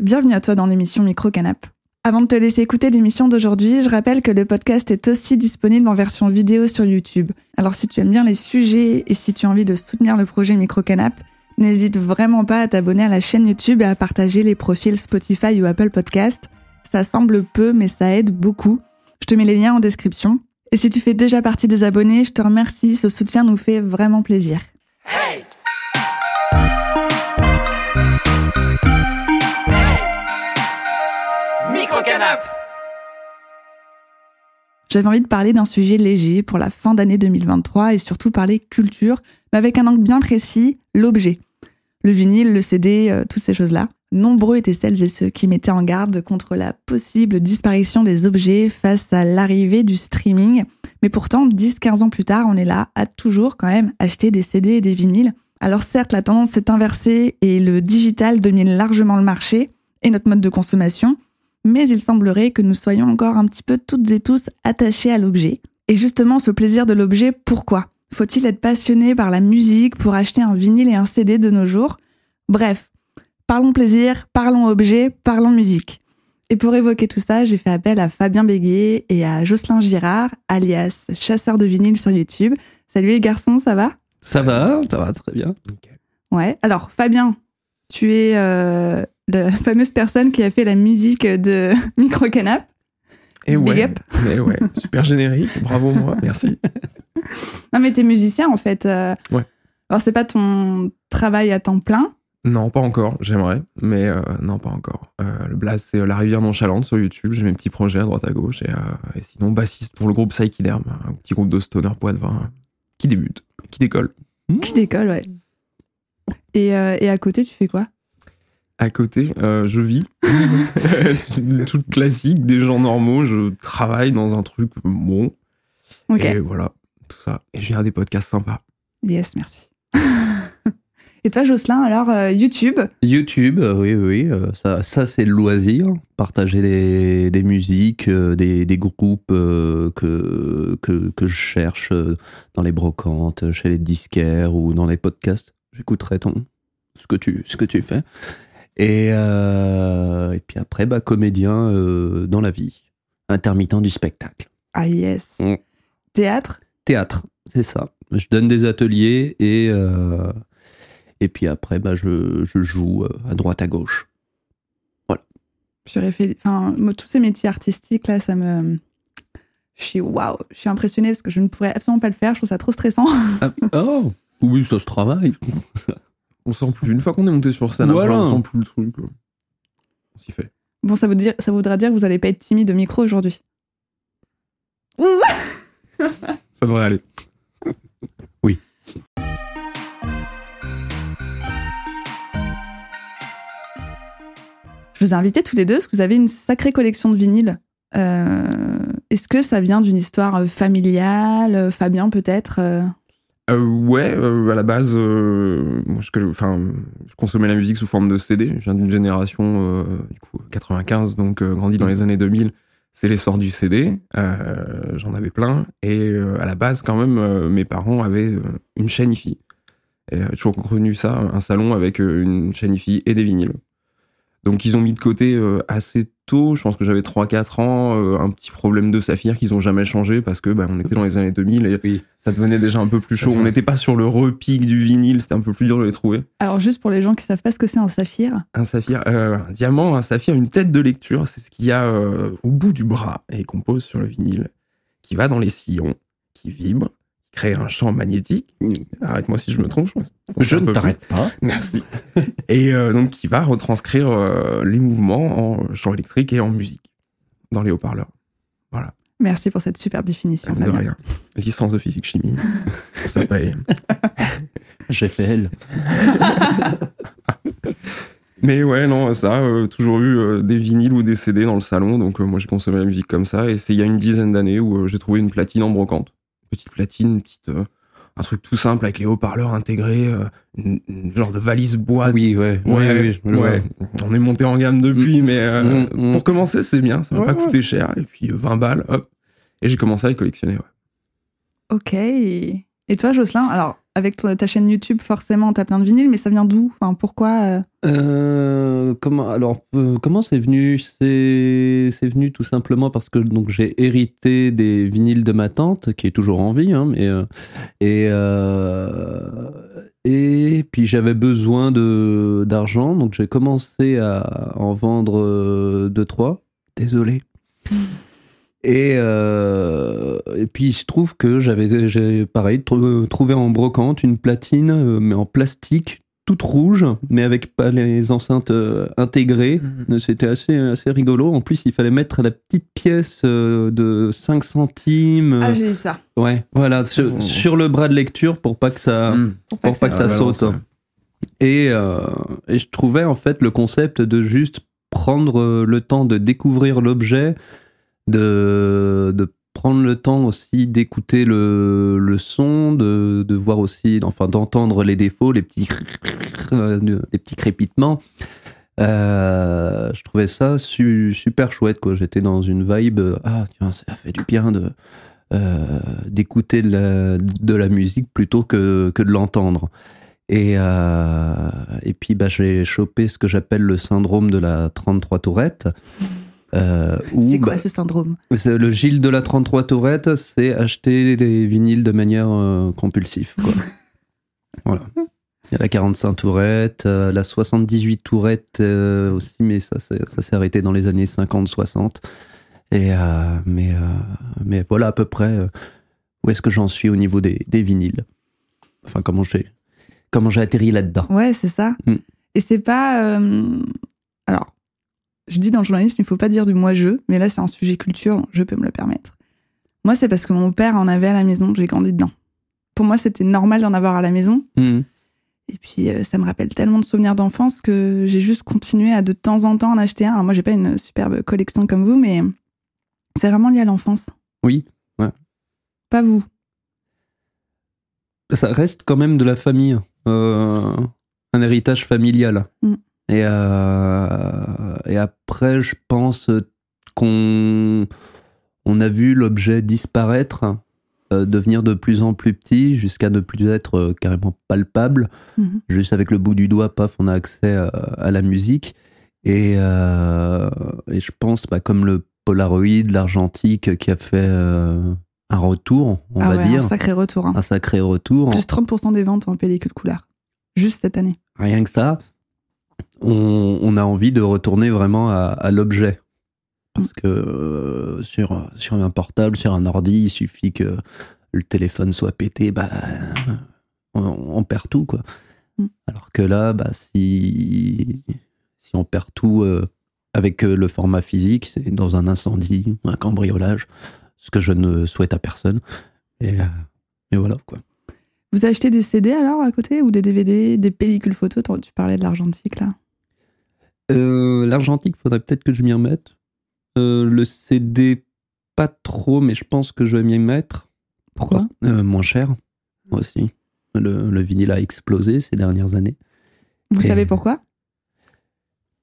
bienvenue à toi dans l'émission Micro Canap. Avant de te laisser écouter l'émission d'aujourd'hui, je rappelle que le podcast est aussi disponible en version vidéo sur YouTube. Alors si tu aimes bien les sujets et si tu as envie de soutenir le projet Micro Canap, n'hésite vraiment pas à t'abonner à la chaîne YouTube et à partager les profils Spotify ou Apple Podcast. Ça semble peu, mais ça aide beaucoup. Je te mets les liens en description. Et si tu fais déjà partie des abonnés, je te remercie, ce soutien nous fait vraiment plaisir. J'avais envie de parler d'un sujet léger pour la fin d'année 2023 et surtout parler culture, mais avec un angle bien précis, l'objet. Le vinyle, le CD, euh, toutes ces choses-là. Nombreux étaient celles et ceux qui mettaient en garde contre la possible disparition des objets face à l'arrivée du streaming. Mais pourtant, 10-15 ans plus tard, on est là à toujours quand même acheter des CD et des vinyles. Alors certes, la tendance s'est inversée et le digital domine largement le marché et notre mode de consommation, mais il semblerait que nous soyons encore un petit peu toutes et tous attachés à l'objet. Et justement, ce plaisir de l'objet, pourquoi? Faut-il être passionné par la musique pour acheter un vinyle et un CD de nos jours? Bref, Parlons plaisir, parlons objet, parlons musique. Et pour évoquer tout ça, j'ai fait appel à Fabien Béguet et à Jocelyn Girard, alias chasseur de vinyle sur YouTube. Salut les garçons, ça va? Ça va, ça va très bien. Ouais, alors Fabien, tu es euh, la fameuse personne qui a fait la musique de Micro Canap. Et ouais, mais ouais, super générique, bravo moi, merci. non mais t'es musicien en fait. Euh. ouais. Alors c'est pas ton travail à temps plein, non, pas encore, j'aimerais, mais euh, non, pas encore. Euh, le blast, c'est La Rivière Nonchalante sur YouTube, j'ai mes petits projets à droite à gauche, et, sinon, bassiste pour le groupe Psychiderm, un petit groupe de stoner poids de vin, qui débute, qui décolle. Qui décolle, ouais. Et, et à côté, tu fais quoi? À côté, je vis. Tout classique, des gens normaux, je travaille dans un truc bon. Et voilà, tout ça. Et j'ai des podcasts sympas. Yes, merci. Et toi, Jocelyn, alors euh, YouTube? YouTube, euh, oui, oui, euh, ça, ça c'est le loisir. Partager des, des musiques, des, des, groupes que, que, que, je cherche dans les brocantes, chez les disquaires ou dans les podcasts. J'écouterai ton ce que tu ce que tu fais. Et, et puis après, bah, comédien dans la vie, intermittent du spectacle. Ah yes. Mm. Théâtre? Théâtre, c'est ça. Je donne des ateliers et et puis après, bah, je, je joue euh, à droite, à gauche. Voilà. Enfin, tous ces métiers artistiques, là, ça me. Je suis waouh, je suis impressionnée parce que je ne pourrais absolument pas le faire. Je trouve ça trop stressant. Ah, oh, oui, ça se travaille. On sent plus. Une fois qu'on est monté sur scène, on sent plus le truc. On s'y fait. Bon, ça, veut dire, ça voudra dire que vous n'allez pas être timide au micro aujourd'hui. ça devrait aller. Oui. Je vous ai invité tous les deux parce que vous avez une sacrée collection de vinyles. Euh, est-ce que ça vient d'une histoire euh, familiale euh, Fabien, peut-être Ouais, à la base, moi, je, je consommais la musique sous forme de CD. Je viens d'une génération, du coup, 95, donc grandi dans les années 2000. C'est l'essor du CD. J'en avais plein. Et à la base, quand même, mes parents avaient une chaîne IFI. Et toujours connu ça, un salon avec une chaîne IFI et des vinyles. Donc ils ont mis de côté euh, assez tôt, je pense que j'avais 3-4 ans, euh, un petit problème de saphir qu'ils ont jamais changé parce que bah, on était dans les années 2000 et ça devenait déjà un peu plus chaud. On n'était pas sur le repique du vinyle, c'était un peu plus dur de les trouver. Alors juste pour les gens qui savent pas ce que c'est un saphir. Un saphir, euh, un diamant, un saphir, une tête de lecture, c'est ce qu'il y a au bout du bras et qu'on pose sur le vinyle, qui va dans les sillons, qui vibre créer un champ magnétique. Arrête-moi si je me trompe. Je, ne t'arrête pas. Merci. et euh, donc, qui va retranscrire euh, les mouvements en champ électrique et en musique dans les haut-parleurs. Voilà. Merci pour cette superbe définition. De rien. Licence de physique chimie. ça paye. J'ai fait elle. Mais ouais, non, ça, euh, toujours eu des vinyles ou des CD dans le salon. Donc, moi, j'ai consommé la musique comme ça. Et c'est il y a une dizaine d'années où j'ai trouvé une platine en brocante petite platine, petite, euh, un truc tout simple avec les haut-parleurs intégrés, euh, une, genre de valise bois. Oui, ouais. Ouais, ouais, On est monté en gamme depuis, mm. mais euh, mm, mm. pour commencer, c'est bien. Ça va pas coûter cher. Et puis 20 balles, hop. Et j'ai commencé à les collectionner, Ok. Et toi, Jocelyn Alors, avec ton- ta chaîne YouTube, forcément, t'as plein de vinyles, mais ça vient d'où? Enfin, pourquoi euh, Euh, comment alors euh, comment c'est venu? C'est venu tout simplement parce que donc j'ai hérité des vinyles de ma tante qui est toujours en vie, hein, mais euh, et et puis j'avais besoin de d'argent, donc j'ai commencé à en vendre deux trois. Désolé. Et, euh, et puis il se trouve que j'avais j'ai pareil trou- trouvé en brocante une platine euh, mais en plastique toute rouge mais avec pas les enceintes euh, intégrées. Mhm. C'était assez assez rigolo. En plus il fallait mettre la petite pièce de 5 centimes. Ah, j'ai eu ça. ouais, voilà sur, Oh. sur le bras de lecture pour pas que ça Mm. Pour pour pas que ça saute. balance, Et, euh, et je trouvais en fait le concept de juste prendre le temps de découvrir l'objet, de, de prendre le temps aussi d'écouter le, le son, de, de voir aussi, enfin d'entendre les défauts, les petits, les petits crépitements. Euh, je trouvais ça su- super chouette quoi. J'étais dans une vibe, ah tiens ça fait du bien de euh, d'écouter de la, de la musique plutôt que, que de l'entendre. Et, euh, et puis bah, j'ai chopé ce que j'appelle le syndrome de la 33 tourette. Euh, C'est quoi bah, ce syndrome c'est le Gilles de la 33 tourette, c'est acheter des vinyles de manière euh, compulsive. Quoi. voilà. Il y a la 45 tourette, euh, la 78 tourette euh, aussi, mais ça, ça s'est arrêté dans les années 50-60. Et euh, mais, euh, mais voilà à peu près euh, où est-ce que j'en suis au niveau des, des vinyles. Enfin, comment j'ai comment j'ai atterri là-dedans. Ouais, c'est ça. Mm. Et c'est pas. euh, Alors, je dis dans le journalisme, il faut pas dire du moi-je, mais là, c'est un sujet culture, je peux me le permettre. Moi, c'est parce que mon père en avait à la maison, j'ai grandi dedans. Pour moi, c'était normal d'en avoir à la maison. Mhm. Et puis, euh, ça me rappelle tellement de souvenirs d'enfance que j'ai juste continué à de temps en temps en acheter un. Alors, moi, j'ai pas une superbe collection comme vous, mais c'est vraiment lié à l'enfance. Oui, ouais. Pas vous. ça reste quand même de la famille, euh, un héritage familial. Mm. Et, euh, et après, je pense qu'on on a vu l'objet disparaître, euh, devenir de plus en plus petit, jusqu'à ne plus être euh, carrément palpable. Mhm. Juste avec le bout du doigt, paf, on a accès à, à la musique. Et, euh, et je pense, bah, comme le Polaroid, l'argentique, qui a fait un retour, on ah va ouais, dire, un sacré retour. hein. un sacré retour. Plus 30% des ventes en pellicule couleur. Juste cette année. Rien que ça, on, on a envie de retourner vraiment à, à l'objet. Parce que euh, sur, sur un portable, sur un ordi, il suffit que le téléphone soit pété, bah, on, on perd tout. Quoi. Mm. Alors que là, bah, si, si on perd tout euh, avec euh, le format physique, c'est dans un incendie, un cambriolage, ce que je ne souhaite à personne. Et, et voilà. Quoi. Vous achetez des CD alors à côté ou des DVD, des pellicules photos T'en- Tu parlais de l'argentique là. Euh, L'argentique, faudrait peut-être que je m'y remette. Euh, le CD, pas trop, mais je pense que je vais m'y mettre. Pourquoi? Euh, Moins cher aussi. Le, le vinyle a explosé ces dernières années. Vous Et- savez pourquoi?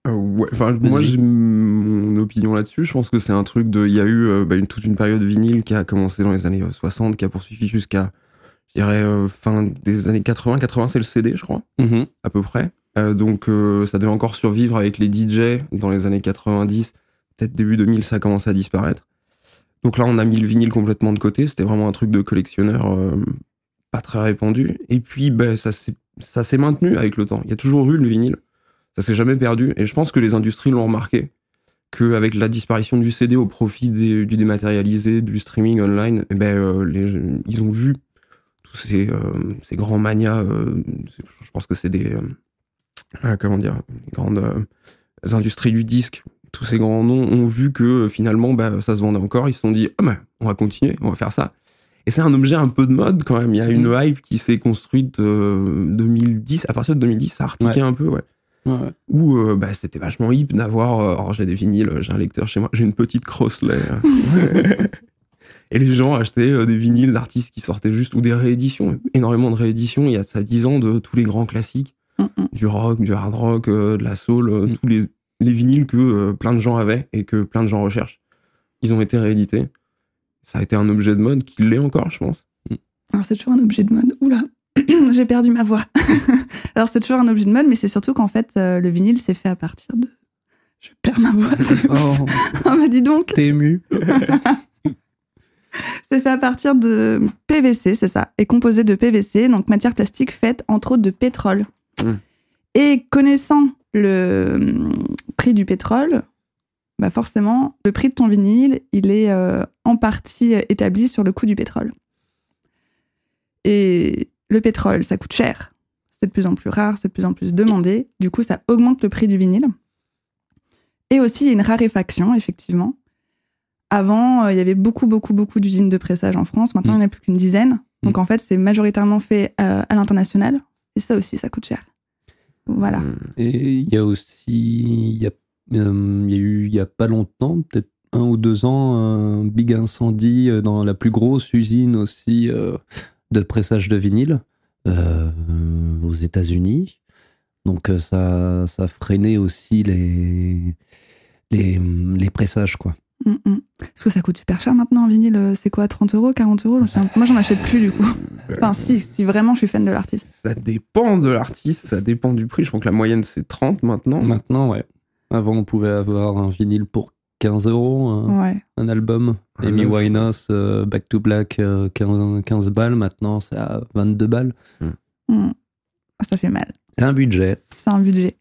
Euh, ouais, enfin, moi j'ai mon opinion là-dessus. Je pense que c'est un truc de. Il y a eu euh, bah, une, toute une période vinyle qui a commencé dans les années euh, 60, qui a poursuivi jusqu'à, je dirais, euh, fin des années 80. 80, c'est le CD, je crois, à peu près. Euh, donc euh, ça devait encore survivre avec les DJ dans les années 90. Peut-être début 2000, ça a commencé à disparaître. Donc là, on a mis le vinyle complètement de côté. C'était vraiment un truc de collectionneur euh, pas très répandu. Et puis, ben, ça s'est ça s'est maintenu avec le temps. Il y a toujours eu le vinyle. Ça s'est jamais perdu. Et je pense que les industries l'ont remarqué. Qu'avec la disparition du CD au profit des- du dématérialisé, du streaming online, eh ben, euh, les- ils ont vu tous ces, euh, ces grands manias. euh, je pense que c'est des. euh, comment dire grandes industries du disque. Tous ces grands noms ont vu que finalement bah, ça se vendait encore. Ils se sont dit ah ben, on va continuer, on va faire ça. Et c'est un objet un peu de mode quand même. Il y a une hype qui s'est construite euh, 2010. À partir de 2010, ça a repiqué un peu, ouais. Où euh, bah, c'était vachement hip d'avoir. alors j'ai des vinyles, j'ai un lecteur chez moi, j'ai une petite Crossley. Et les gens achetaient euh, des vinyles d'artistes qui sortaient juste ou des rééditions. Énormément de rééditions. Il y a ça 10 ans de tous les grands classiques Mm, mm. du rock, du hard rock, euh, de la soul, euh, Mm. tous les, les vinyles que euh, plein de gens avaient et que plein de gens recherchent. Ils ont été réédités. Ça a été un objet de mode qui l'est encore, je pense. Alors c'est toujours un objet de mode. Oula J'ai perdu ma voix. Alors c'est toujours un objet de mode, mais c'est surtout qu'en fait euh, le vinyle s'est fait à partir de. Je perds ma voix. Oh, bah dis donc. t'es ému. C'est fait à partir de PVC, c'est ça, et composé de PVC, donc matière plastique faite entre autres de pétrole. Mm. Et connaissant le hum, prix du pétrole, bah forcément, le prix de ton vinyle, il est euh, en partie établi sur le coût du pétrole. Et le pétrole, ça coûte cher. C'est de plus en plus rare, c'est de plus en plus demandé. Du coup, ça augmente le prix du vinyle. Et aussi, il y a une raréfaction, effectivement. Avant, euh, il y avait beaucoup, beaucoup, beaucoup d'usines de pressage en France. Maintenant, il n'y en a plus qu'une dizaine. Donc, en fait, c'est majoritairement fait euh, à l'international. Et ça aussi, ça coûte cher. Voilà. Mm. Et il y a aussi, il y a, euh, y a eu il y a pas longtemps, peut-être un ou deux ans, un big incendie euh, dans la plus grosse usine aussi euh, de pressage de vinyle euh, aux États-Unis. Donc ça, ça a freiné aussi les, les, les pressages, quoi. Mm, mm. Parce que ça coûte super cher maintenant en vinyle. euh, C'est quoi 30 euros 40 euros? Moi, j'en achète plus du coup. Enfin, si, si vraiment je suis fan de l'artiste. Ça dépend de l'artiste, ça dépend du prix. Je crois que la moyenne c'est 30 maintenant. Maintenant, ouais. Avant, on pouvait avoir un vinyle pour 15 euros, un, Ouais. un album. Un Amy neuf. Winehouse, euh, Back to Black, euh, 15, 15 balles. Maintenant, c'est à 22 balles. Mm. Ah, Ça fait mal. C'est un budget. C'est un budget.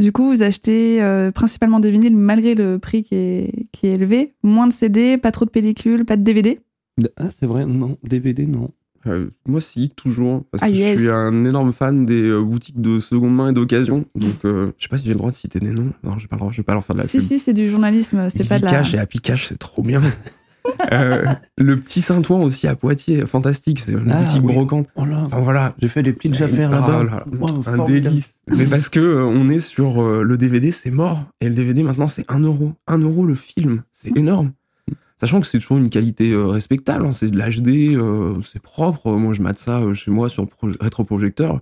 Du coup, vous achetez euh, principalement des vinyles malgré le prix qui est, qui est élevé. Moins de CD, pas trop de pellicules, pas de DVD. Ah, c'est vrai, non. DVD, non. Euh, moi, si, toujours. Parce Ah, que yes. je suis un énorme fan des euh, boutiques de seconde main et d'occasion. Donc, euh, je sais pas si j'ai le droit de citer des noms. Non, je vais pas, le droit- je vais pas leur faire de la si, pub. si, c'est du journalisme, c'est pas de la. Cash et Happy Cash, c'est trop bien. Euh, le petit Saint-Ouen aussi à Poitiers, fantastique. C'est une Ah, oui. brocante. Oh Enfin voilà. j'ai fait des petites Ah, affaires là-bas. là, Wow, un délice. Mais parce que euh, on est sur euh, le DVD, c'est mort. Et le DVD maintenant, c'est 1 euro. 1 euro le film. C'est énorme. Sachant que c'est toujours une qualité respectable. hein. C'est de l'HD, c'est propre. Moi, je mate ça chez moi sur le proje- rétroprojecteur.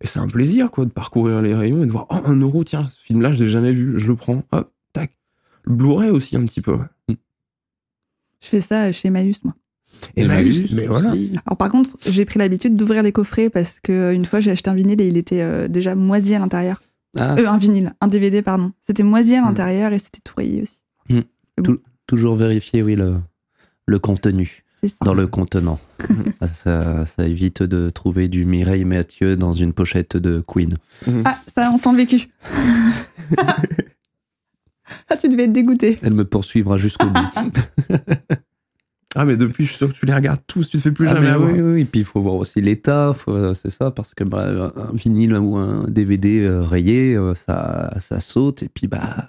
Et c'est un plaisir, quoi, de parcourir les rayons et de voir, oh, 1 euro, tiens, ce film-là, je l'ai jamais vu. Je le prends. Hop, tac. Le Blu-ray aussi, un petit peu. ouais. Je fais ça chez Emmaüs, moi. Et Emmaüs, mais voilà. Alors par contre, j'ai pris l'habitude d'ouvrir les coffrets parce que une fois j'ai acheté un vinyle et il était euh, déjà moisi à l'intérieur. Ah, Euh, un vinyle, un DVD pardon. C'était moisi à l'intérieur et c'était tout rayé aussi. toujours vérifier, oui, le, le contenu C'est ça. dans le contenant. Ah, ça, ça évite de trouver du Mireille Mathieu dans une pochette de Queen. Ah, ça, on sent le vécu. ah, tu devais être dégoûté. Elle me poursuivra jusqu'au bout. Ah, mais depuis, je suis sûr que tu les regardes tous, tu te fais plus Ah, jamais mais avoir. oui, oui, et puis il faut voir aussi l'état, faut- euh, c'est ça, parce que bah, un vinyle ou un DVD euh, rayé, euh, ça, ça saute, et puis bah,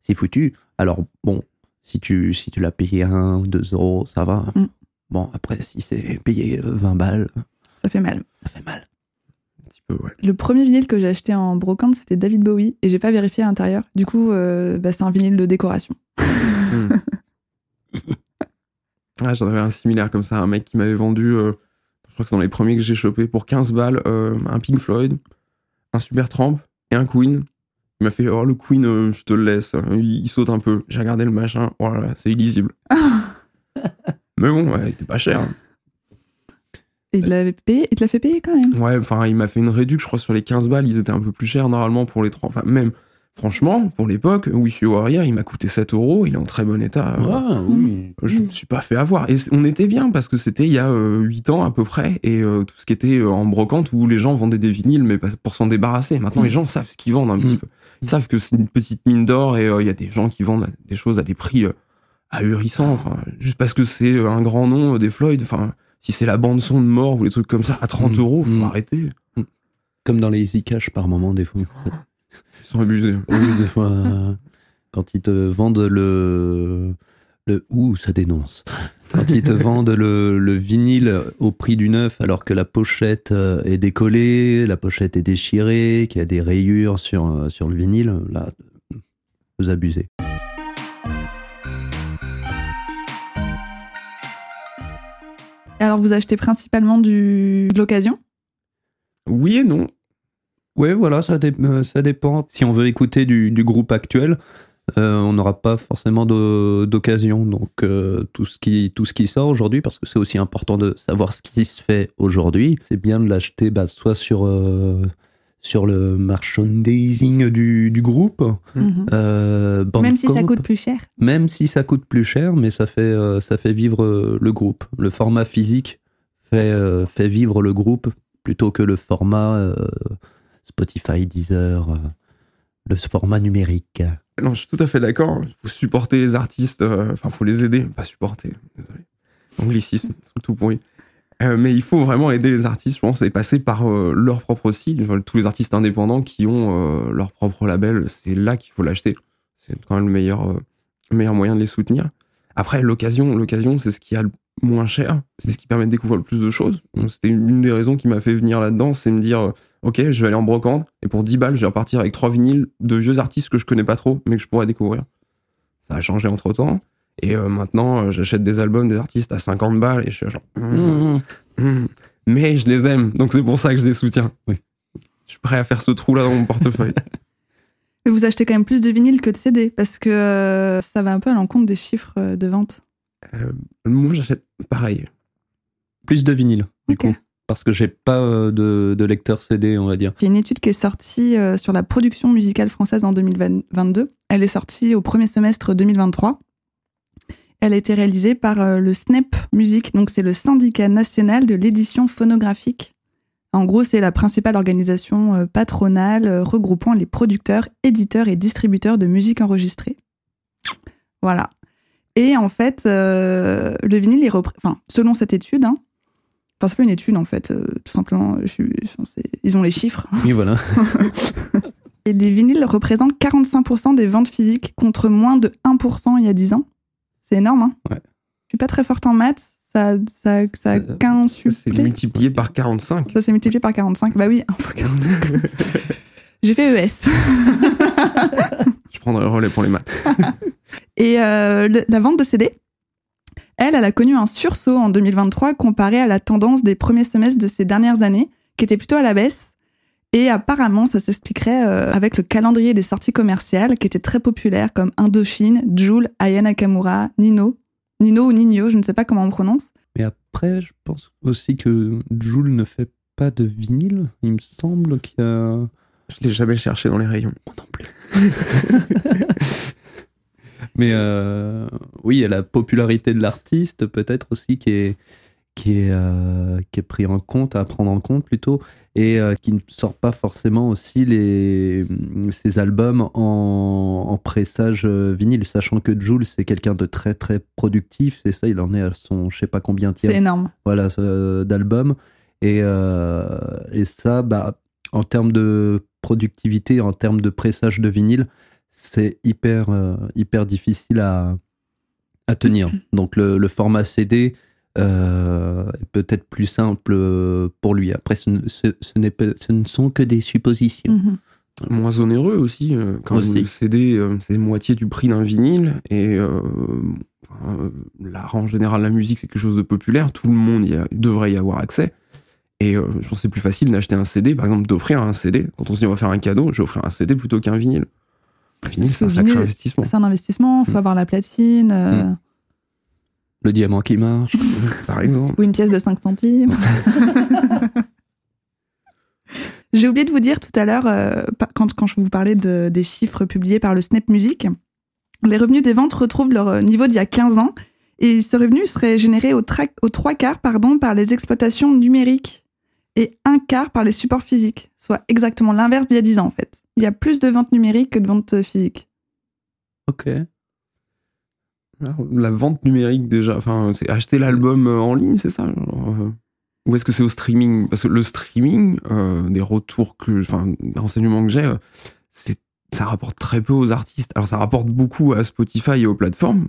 c'est foutu. Alors bon, si tu, si tu l'as payé 1 ou 2 euros, ça va. Mm. Bon, après, si c'est payé euh, 20 balles, Ça fait mal. ça fait mal. Un petit peu, ouais. Le premier vinyle que j'ai acheté en brocante, c'était David Bowie et j'ai pas vérifié à l'intérieur. Du coup, euh, bah, c'est un vinyle de décoration. Ah, J'en avais un similaire comme ça, un mec qui m'avait vendu, euh, je crois que c'est dans les premiers que j'ai chopé, pour 15 balles, euh, un Pink Floyd, un Supertramp et un Queen. Il m'a fait, oh le Queen, euh, je te le laisse, il, il saute un peu. J'ai regardé le machin, voilà, c'est illisible. Mais bon, ouais, il était pas cher. Et il te l'avait payé, il te l'a fait payer quand même. Ouais, enfin, il m'a fait une réduction, je crois, sur les 15 balles, ils étaient un peu plus chers normalement pour les trois. Enfin, même, franchement, pour l'époque, Wi-Fi Warrior, il m'a coûté 7 euros, il est en très bon état. euh, Ah, oui. Je me suis pas fait avoir. Et on était bien parce que c'était il y a euh, 8 ans à peu près. Et euh, tout ce qui était euh, en brocante où les gens vendaient des vinyles, mais pour s'en débarrasser. Maintenant, les gens savent ce qu'ils vendent un petit Mm. peu. Ils savent que c'est une petite mine d'or et euh, il y a des gens qui vendent des choses à des prix euh, ahurissants. Enfin, juste parce que c'est euh, un grand nom euh, des Floyd. Enfin, si c'est la bande-son de mort ou les trucs comme ça à 30 Mm. euros, faut Mm. arrêter. Comme dans les Easy Cash par moment, des fois. Ils sont abusés. Oui, des fois, euh, quand ils te vendent le. le ouh, ça dénonce. Quand ils te vendent le, le vinyle au prix du neuf, alors que la pochette euh, est décollée, la pochette est déchirée, qu'il y a des rayures sur, euh, sur le vinyle, là, vous abusez. Alors, vous achetez principalement du... de l'occasion? Oui et non. Ouais, voilà, euh, ça dépend. Si on veut écouter du, groupe actuel, euh, on n'aura pas forcément d'occasion. Donc euh, tout ce qui tout ce qui sort aujourd'hui, parce que c'est aussi important de savoir ce qui se fait aujourd'hui, c'est bien de l'acheter bah, soit sur sur le merchandising du, du groupe, Mhm. euh, Même si ça coûte plus cher. même si ça coûte plus cher, mais ça fait euh, ça fait vivre euh, le groupe. Le format physique fait euh, fait vivre le groupe plutôt que le format euh, Spotify, Deezer, euh, le format numérique. Non, je suis tout à fait d'accord. Il faut supporter les artistes. euh, Enfin, faut les aider, pas supporter. Désolé. Anglicisme, tout, tout pourri. Euh, mais il faut vraiment aider les artistes, je pense, et passer par euh, leur propre site. Tous les artistes indépendants qui ont euh, leur propre label, c'est là qu'il faut l'acheter. C'est quand même le meilleur, euh, le meilleur moyen de les soutenir. Après, l'occasion, l'occasion, c'est ce qui a le moins cher. C'est ce qui permet de découvrir le plus de choses. C'était une des raisons qui m'a fait venir là-dedans, c'est me dire, ok, je vais aller en brocante, et pour 10 balles, je vais repartir avec trois vinyles de vieux artistes que je connais pas trop, mais que je pourrais découvrir. Ça a changé entre temps. Et euh, maintenant, euh, j'achète des albums des artistes à 50 balles, et je suis genre, Mmh. Hmm. Mais je les aime, donc c'est pour ça que je les soutiens. Oui. Je suis prêt à faire ce trou-là dans mon portefeuille. Mais vous achetez quand même plus de vinyles que de CD parce que euh, ça va un peu à l'encontre des chiffres de vente. Euh, moi, j'achète pareil. Plus de vinyle, du coup. Parce que j'ai pas de, de lecteur CD, on va dire. Il y a une étude qui est sortie sur la production musicale française en 2022. Elle est sortie au premier semestre 2023. Elle a été réalisée par euh, le SNEP Musique, donc c'est le syndicat national de l'édition phonographique. En gros, c'est la principale organisation euh, patronale euh, regroupant les producteurs, éditeurs et distributeurs de musique enregistrée. Voilà. Et en fait, euh, le vinyle est enfin, selon cette étude, hein, enfin c'est pas une étude en fait, euh, tout simplement, je suis- enfin, c'est- ils ont les chiffres. Oui, voilà. Et les vinyles représentent 45% des ventes physiques contre moins de 1% il y a 10 ans. C'est énorme, hein Ouais. Je suis pas très forte en maths, ça, ça, ça a Ça- 15 Ça, C'est multiplié par 45. Ça s'est multiplié par 45. Bah oui, 1 fois 45. J'ai fait ES. je prendrai le relais pour les maths. Et euh, le- la vente de CD, elle, elle a connu un sursaut en 2023 comparé à la tendance des premiers semestres de ces dernières années, qui était plutôt à la baisse. Et apparemment, ça s'expliquerait euh, avec le calendrier des sorties commerciales, qui était très populaire, comme Indochine, Joule, Aya Nakamura, Nino. Nino ou Nino, je ne sais pas comment on prononce. Mais après, je pense aussi que Joule ne fait pas de vinyle. Il me semble qu'il y a. Je l'ai jamais cherché dans les rayons. Moi non plus. Mais euh, oui, il y a la popularité de l'artiste, peut-être aussi, qui est, qui, est, euh, qui est pris en compte, à prendre en compte plutôt, et euh, qui ne sort pas forcément aussi les, ses albums en, en pressage euh, vinyle, sachant que Jules, c'est quelqu'un de très très productif, c'est ça, il en est à son je sais pas combien C'est énorme. voilà, d'albums. Et, et ça, bah, en termes de productivité, en termes de pressage de vinyle, c'est hyper, hyper difficile à, à tenir. Donc le, le format CD euh, peut-être plus simple euh, pour lui. Après, ce, ne- ce- ce n'est pas- ce ne sont que des suppositions. Mhm. Moins onéreux aussi. euh, Quand Aussi. le CD, euh, c'est moitié du prix d'un vinyle. Et euh, enfin, euh, en général, la musique, c'est quelque chose de populaire. Tout le monde y a- devrait y avoir accès. Et euh, je pense que c'est plus facile d'acheter un CD, par exemple, d'offrir un CD. Quand on se dit on va faire un cadeau, je vais offrir un CD plutôt qu'un vinyle. Un vinyle, c'est un sacré investissement. C'est un investissement, faut Mm. avoir la platine, euh, Mm. Le diamant qui marche. Par exemple. ou une pièce de 5 centimes. J'ai oublié de vous dire tout à l'heure, euh, quand, quand je vous parlais de- des chiffres publiés par le Snap Music, les revenus des ventes retrouvent leur euh, niveau d'il y a 15 ans. Et ce revenu serait généré aux, aux trois quarts pardon, par les exploitations numériques et un quart par les supports physiques, soit exactement l'inverse d'il y a 10 ans en fait. Il y a plus de ventes numériques que de ventes physiques. Ok. La vente numérique, déjà. Enfin, c'est acheter l'album euh, en ligne, c'est ça euh, Ou est-ce que c'est au streaming? Parce que le streaming, euh, des retours que. Enfin, des renseignements que j'ai, c'est ça rapporte très peu aux artistes. Alors, ça rapporte beaucoup à Spotify et aux plateformes.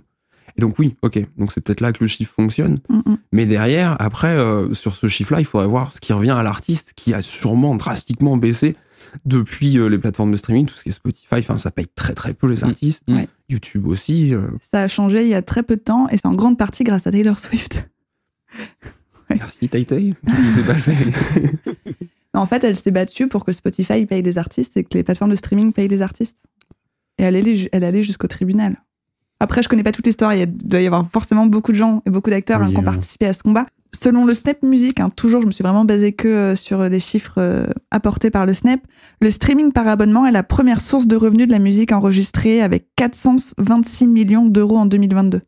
Et donc, oui, ok. Donc, c'est peut-être là que le chiffre fonctionne. Mm, mm. Mais derrière, après, euh, sur ce chiffre-là, il faudrait voir ce qui revient à l'artiste, qui a sûrement drastiquement baissé depuis euh, les plateformes de streaming, tout ce qui est Spotify. Enfin, ça paye très très peu les Mm. artistes. Ouais. YouTube aussi. euh, Ça a changé il y a très peu de temps et c'est en grande partie grâce à Taylor Swift. Merci Tai. Qu'est-ce qui s'est passé? En fait, elle s'est battue pour que Spotify paye des artistes et que les plateformes de streaming payent des artistes. Et elle allait, elle allait jusqu'au tribunal. Après, je connais pas toute l'histoire. Il doit y avoir forcément beaucoup de gens et beaucoup d'acteurs hein, Oui, qui ont euh. participé à ce combat. Selon le Snap Music, hein, toujours, je me suis vraiment basée que euh, sur des chiffres euh, apportés par le Snap. Le streaming par abonnement est la première source de revenus de la musique enregistrée avec 426 millions d'euros en 2022,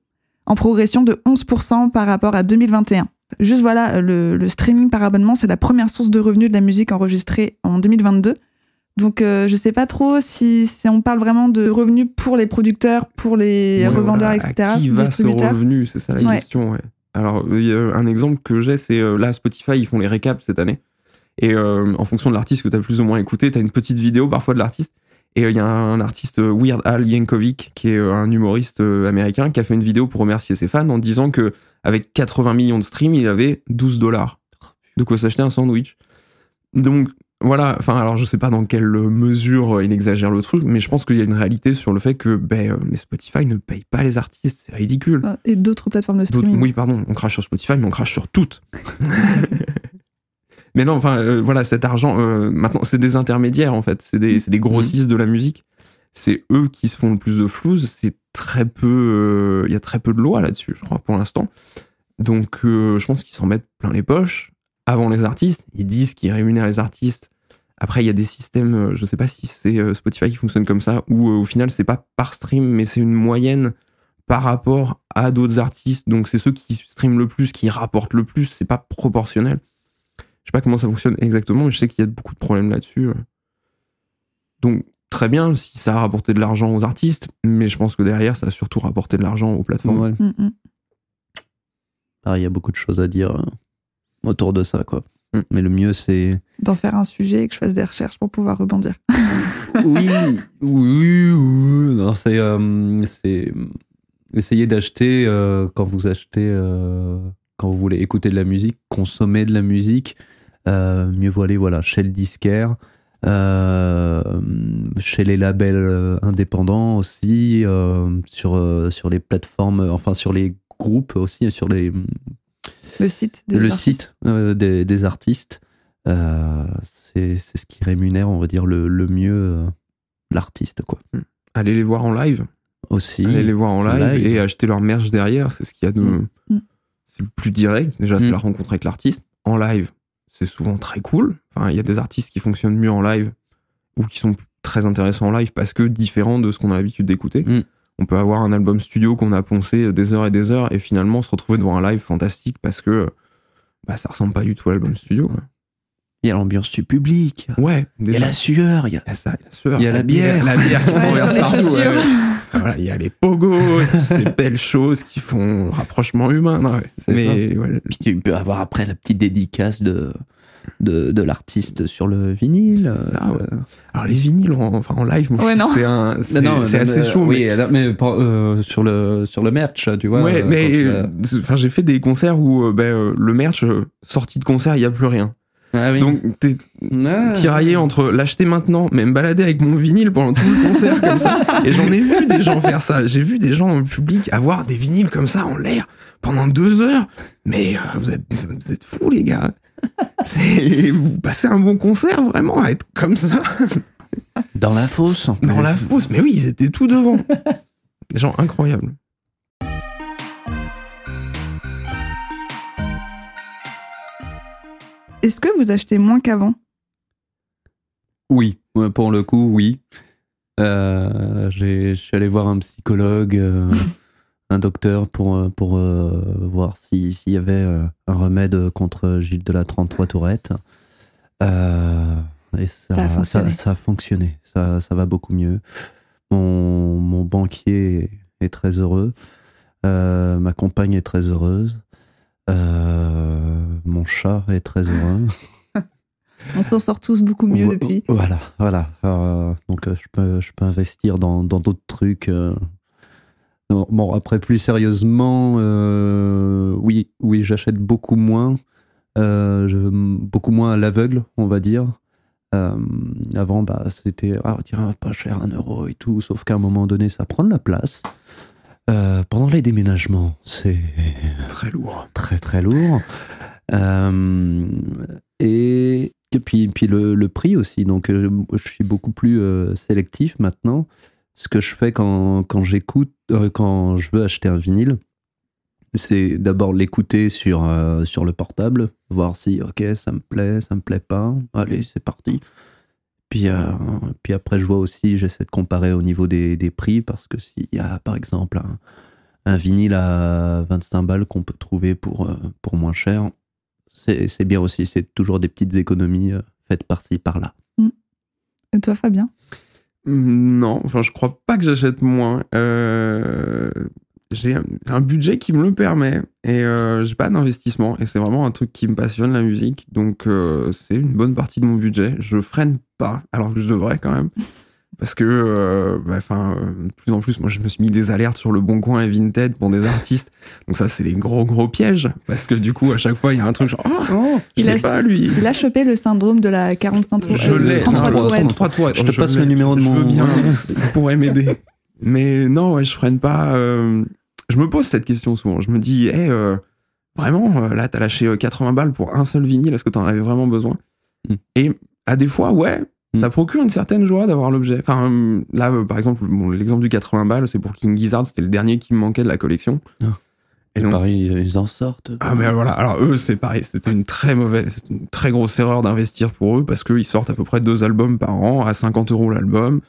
en progression de 11% par rapport à 2021. Juste voilà, le, le streaming par abonnement, c'est la première source de revenus de la musique enregistrée en 2022. Donc euh, je sais pas trop si, si on parle vraiment de revenus pour les producteurs, pour les Ouais, revendeurs, voilà, etc., À qui va ce distributeurs. revenu? C'est ça la Ouais. question. Ouais. Alors, un exemple que j'ai, c'est euh, là, Spotify, ils font les récaps cette année. Et euh, en fonction de l'artiste que tu as plus ou moins écouté, tu as une petite vidéo parfois de l'artiste. Et euh, il y a un artiste, Weird Al Yankovic, qui est un humoriste américain, qui a fait une vidéo pour remercier ses fans en disant que avec 80 millions de streams, il avait 12 dollars de quoi s'acheter un sandwich. Donc voilà, enfin alors je sais pas dans quelle mesure euh, il exagère le truc, mais je pense qu'il y a une réalité sur le fait que ben, euh, les Spotify ne payent pas les artistes, c'est ridicule. Euh, Et d'autres plateformes de streaming. oui, pardon, on crache sur Spotify, mais on crache sur toutes. mais non, enfin, euh, voilà, cet argent, euh, maintenant, c'est des intermédiaires, en fait. C'est des, c'est des grossistes de la musique. C'est eux qui se font le plus de flouze. C'est très peu. euh, Il y a très peu de lois là-dessus, je crois, pour l'instant. Donc, je pense qu'ils s'en mettent plein les poches avant les artistes. Ils disent qu'ils rémunèrent les artistes. Après, il y a des systèmes, euh, je sais pas si c'est euh, Spotify qui fonctionne comme ça, où euh, au final, c'est pas par stream, mais c'est une moyenne par rapport à d'autres artistes. Donc, c'est ceux qui streament le plus, qui rapportent le plus. C'est pas proportionnel. Je sais pas comment ça fonctionne exactement, mais je sais qu'il y a beaucoup de problèmes là-dessus. Donc, très bien si ça a rapporté de l'argent aux artistes, mais je pense que derrière, ça a surtout rapporté de l'argent aux plateformes. Ouais. Mm, mm. Ah, Il y a beaucoup de choses à dire euh, autour de ça, quoi. Mm. Mais le mieux, c'est. D'en faire un sujet et que je fasse des recherches pour pouvoir rebondir. oui, oui, oui. Non, c'est, euh, c'est essayer d'acheter euh, quand vous achetez, euh, quand vous voulez écouter de la musique, consommer de la musique. euh, mieux vaut aller voilà, chez le disquaire, euh, chez les labels indépendants aussi, euh, sur, euh, sur les plateformes, enfin sur les groupes aussi, sur les, Le site des le artistes. site euh, des, des artistes. Euh, c'est c'est ce qui rémunère, on va dire, le, le mieux euh, l'artiste, quoi. Allez les voir en live. Aussi. Allez les voir en live, live. et acheter leur merch derrière. C'est ce qu'il y a de. Mm. C'est le plus direct. Déjà, c'est Mm. la rencontre avec l'artiste. En live, c'est souvent très cool. Enfin, il y a des artistes qui fonctionnent mieux en live ou qui sont très intéressants en live parce que différents de ce qu'on a l'habitude d'écouter. Mm. On peut avoir un album studio qu'on a poncé des heures et des heures et finalement se retrouver devant un live fantastique parce que bah, ça ressemble pas du tout à l'album studio. Il y a l'ambiance du public. Ouais, Il y a la sueur. Il y a... Il y a ça, il y a la sueur, Il y a la bière. La bière qui Ouais, s'enverse sur les partout. chaussures. ouais, ouais. Voilà, il y a les pogos, et toutes ces belles choses qui font rapprochement humain. non, Mais ouais, Puis tu peux avoir après la petite dédicace de, de, de l'artiste sur le vinyle. Ça, euh, ouais. alors les vinyles en, enfin, en live, moi, Ouais, c'est un- c'est Non, non, c'est non, assez mais, chaud. Oui, mais- euh, sur, le, sur le merch, tu vois. ouais, euh, mais euh, j'ai fait des concerts où euh, ben, euh, le merch euh, sorti de concert, il y a plus rien. Ah oui. Donc t'es Ah. tiraillé entre l'acheter maintenant, mais me balader avec mon vinyle pendant tout le concert comme ça. Et j'en ai vu des gens faire ça. J'ai vu des gens le public avoir des vinyles comme ça en l'air pendant deux heures. Mais euh, vous êtes, vous êtes fous les gars. C'est vous passez un bon concert vraiment à être comme ça Dans la fosse. dans la fosse. Mais oui, ils étaient tout devant. Des gens incroyables. Est-ce que vous achetez moins qu'avant? Oui, ouais, pour le coup, oui. Euh, j'ai- je suis allé voir un psychologue, euh, un docteur pour, euh, pour euh, voir si- s'il y avait euh, un remède contre Gilles de la 33 Tourette. Euh, et ça, Ça a fonctionné. ça a fonctionné. Ça, ça va beaucoup mieux. Mon, mon banquier est très heureux. Euh, ma compagne est très heureuse. Mon chat est très heureux. On s'en sort tous beaucoup mieux depuis. Voilà, voilà. Euh, donc je peux, je peux investir dans dans d'autres trucs. euh. Non, bon, après plus sérieusement, euh, oui, oui, j'achète beaucoup moins, euh, je- beaucoup moins à l'aveugle, on va dire. Euh, avant, bah, c'était ah, tiens, pas cher, un euro et tout. Sauf qu'à un moment donné, ça prend de la place. Euh, pendant les déménagements, c'est Très lourd. très très lourd. Euh, et, et puis, puis le, le prix aussi. Donc, je suis beaucoup plus sélectif maintenant. Ce que je fais quand, quand j'écoute, euh, quand je veux acheter un vinyle, c'est d'abord l'écouter sur, euh, sur le portable, voir si, ok, ça me plaît, ça me plaît pas. Allez, c'est parti. Puis, euh, puis après, je vois aussi, j'essaie de comparer au niveau des, des prix, parce que s'il y a, par exemple, un, vinyle à 25 balles qu'on peut trouver pour, pour moins cher, c'est bien aussi. C'est toujours des petites économies faites par-ci, par-là. Et toi, Fabien? Mm, Non, enfin, je crois pas que j'achète moins. Euh, j'ai un, budget qui me le permet et euh, j'ai pas d'investissement et c'est vraiment un truc qui me passionne la musique. Donc euh, c'est une bonne partie de mon budget. Je freine pas. Alors que je devrais quand même parce que euh, bah, enfin euh, de plus en plus moi je me suis mis des alertes sur le bon coin et Vinted pour des artistes donc ça c'est des gros gros pièges parce que du coup à chaque fois il y a un truc genre oh, je Il a- pas lui Il a chopé le syndrome de la 45 tours. je euh, l'ai. 33 Non, tourelles. 33 tourelles. Je te passe le numéro de Je mon- veux bien. Il pourrait m'aider. Mais non, ouais, je freine pas. euh, Je me pose cette question souvent. Je me dis, hey, euh, vraiment, euh, là, t'as lâché euh, 80 balles pour un seul vinyle. Est-ce que t'en avais vraiment besoin? Mm. Et à des fois, ouais. Ça Mm. procure une certaine joie d'avoir l'objet. Enfin, euh, là, par exemple, bon, l'exemple du 80 balles, c'est pour King Gizzard, c'était le dernier qui me manquait de la collection. Ah. Et donc, Pareil, ils- en sortent. ah mais voilà, alors eux c'est pareil, c'était une très mauvaise, une très grosse erreur d'investir pour eux parce qu'ils sortent à peu près deux albums par an à 50 euros l'album.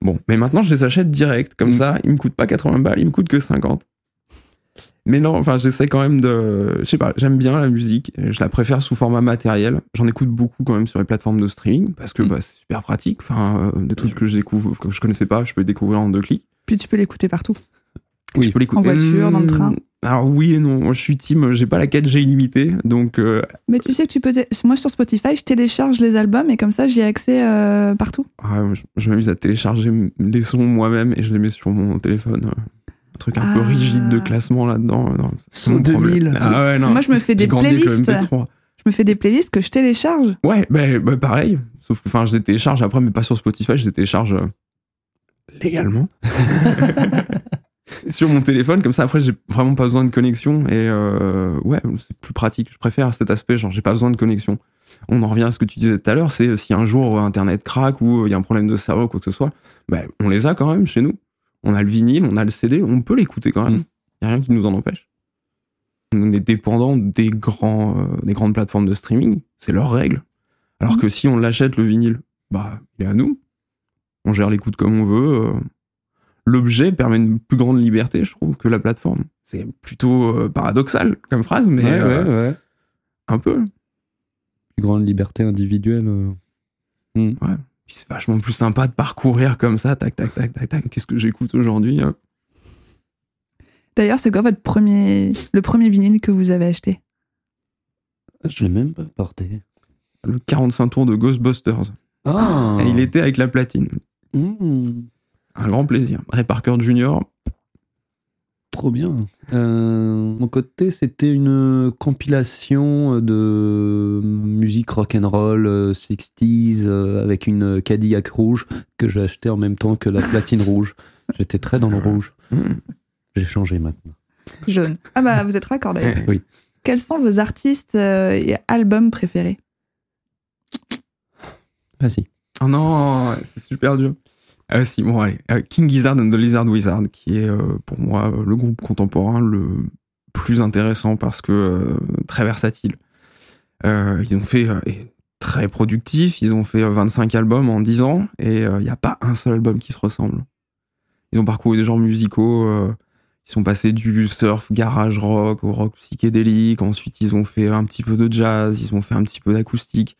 Bon, mais maintenant je les achète direct, comme Mm. ça, ils me coûtent pas 80 balles, ils me coûtent que 50. Mais non, enfin j'essaie quand même de, je sais pas, j'aime bien la musique, je la préfère sous format matériel. J'en écoute beaucoup quand même sur les plateformes de streaming parce que Mm. bah, c'est super pratique. Enfin, euh, des trucs que je découvre, que je connaissais pas, je peux les découvrir en deux clics. Puis tu peux l'écouter partout. Oui. Tu peux l'écouter En voiture, dans le train. Hum, Alors oui et non, je suis team, j'ai pas la 4G illimitée, donc euh, Mais tu sais que tu peux. Moi, sur Spotify, je télécharge les albums et comme ça, j'y ai accès euh, partout. Ah, je, je m'amuse à télécharger les sons moi-même et je les mets sur mon téléphone. Un truc un peu Ah. rigide de classement là-dedans. euh, problème. 2000. Ah ouais, non. Moi, je me fais des playlists. MP3. Je me fais des playlists que je télécharge. Ouais, bah, bah, pareil. Sauf que enfin, je les télécharge après, mais pas sur Spotify, je les télécharge euh, légalement. sur mon téléphone, comme ça après j'ai vraiment pas besoin de connexion et euh, ouais, c'est plus pratique. Je préfère cet aspect, genre j'ai pas besoin de connexion. On en revient à ce que tu disais tout à l'heure, c'est si un jour internet craque ou il y a un problème de serveur ou quoi que ce soit, bah, on les a quand même chez nous. On a le vinyle, on a le CD, on peut l'écouter quand même. Mm. Il y a rien qui nous en empêche. On est dépendant des grands, euh, des grandes plateformes de streaming, c'est leurs règles. Alors Mm. que si on l'achète le vinyle, bah il est à nous. On gère l'écoute comme on veut. euh, l'objet permet une plus grande liberté, je trouve, que la plateforme. C'est plutôt euh, paradoxal comme phrase, mais ouais, euh, ouais, ouais. un peu. Plus grande liberté individuelle. euh. Puis c'est vachement plus sympa de parcourir comme ça, tac, tac, tac, tac, tac. Qu'est-ce que j'écoute aujourd'hui hein? D'ailleurs, c'est quoi votre premier, le premier vinyle que vous avez acheté? Je l'ai même pas porté. Le 45 tours de Ghostbusters. Ah Et il était avec la platine. Mmh, Un grand plaisir. Ray Parker Jr. Trop bien. Euh, mon côté, c'était une compilation de musique rock'n'roll euh, 60s euh, avec une Cadillac rouge que j'ai acheté en même temps que la platine rouge. J'étais très dans le rouge. Mmh. J'ai changé maintenant. Jaune. Ah bah, vous êtes raccord d'ailleurs. Oui. Quels sont vos artistes euh, et albums préférés? Vas-y. Oh non, c'est super dur. Ah si, bon allez. Euh, King Gizzard and the Lizard Wizard, qui est euh, pour moi euh, le groupe contemporain le plus intéressant parce que euh, très versatile. Euh, ils ont fait euh, très productif, ils ont fait euh, 25 albums en 10 ans et il n'y a pas un seul album qui se ressemble. Ils ont parcouru des genres musicaux, euh, ils sont passés du surf garage rock au rock psychédélique, ensuite ils ont fait un petit peu de jazz, ils ont fait un petit peu d'acoustique.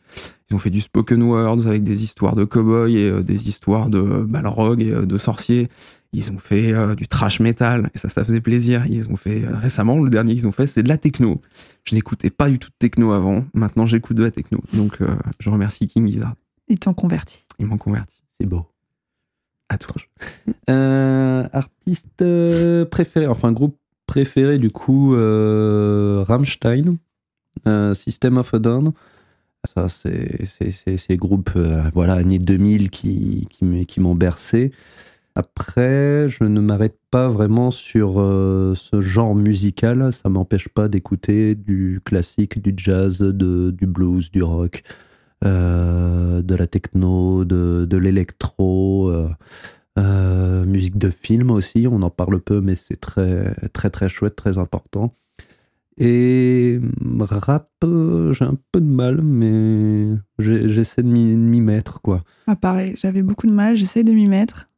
Ils ont fait du spoken words avec des histoires de cow-boys et euh, des histoires de euh, balrog et euh, de sorciers. Ils ont fait euh, du trash metal et ça, ça faisait plaisir. Ils ont fait euh, récemment le dernier qu'ils ont fait, c'est de la techno. Je n'écoutais pas du tout de techno avant. Maintenant, j'écoute de la techno. Donc, euh, je remercie King Gizzard. Ils t'ont converti. Ils m'ont converti. C'est beau. À toi. Euh, artiste euh, préféré, enfin groupe préféré du coup, euh, Rammstein, euh, System of a Down. Ça, c'est ces groupes, euh, voilà, années 2000 qui, qui qui m'ont bercé. Après, je ne m'arrête pas vraiment sur ce genre musical. Ça m'empêche pas d'écouter du classique, du jazz, de, du blues, du rock, de la techno, de, de l'électro. euh, musique de film aussi, on en parle peu, mais c'est très, très, très chouette, très important. Et rap, j'ai un peu de mal, mais j'essaie de m'y mettre, quoi. Ah, pareil, j'avais beaucoup de mal, j'essaie de m'y mettre.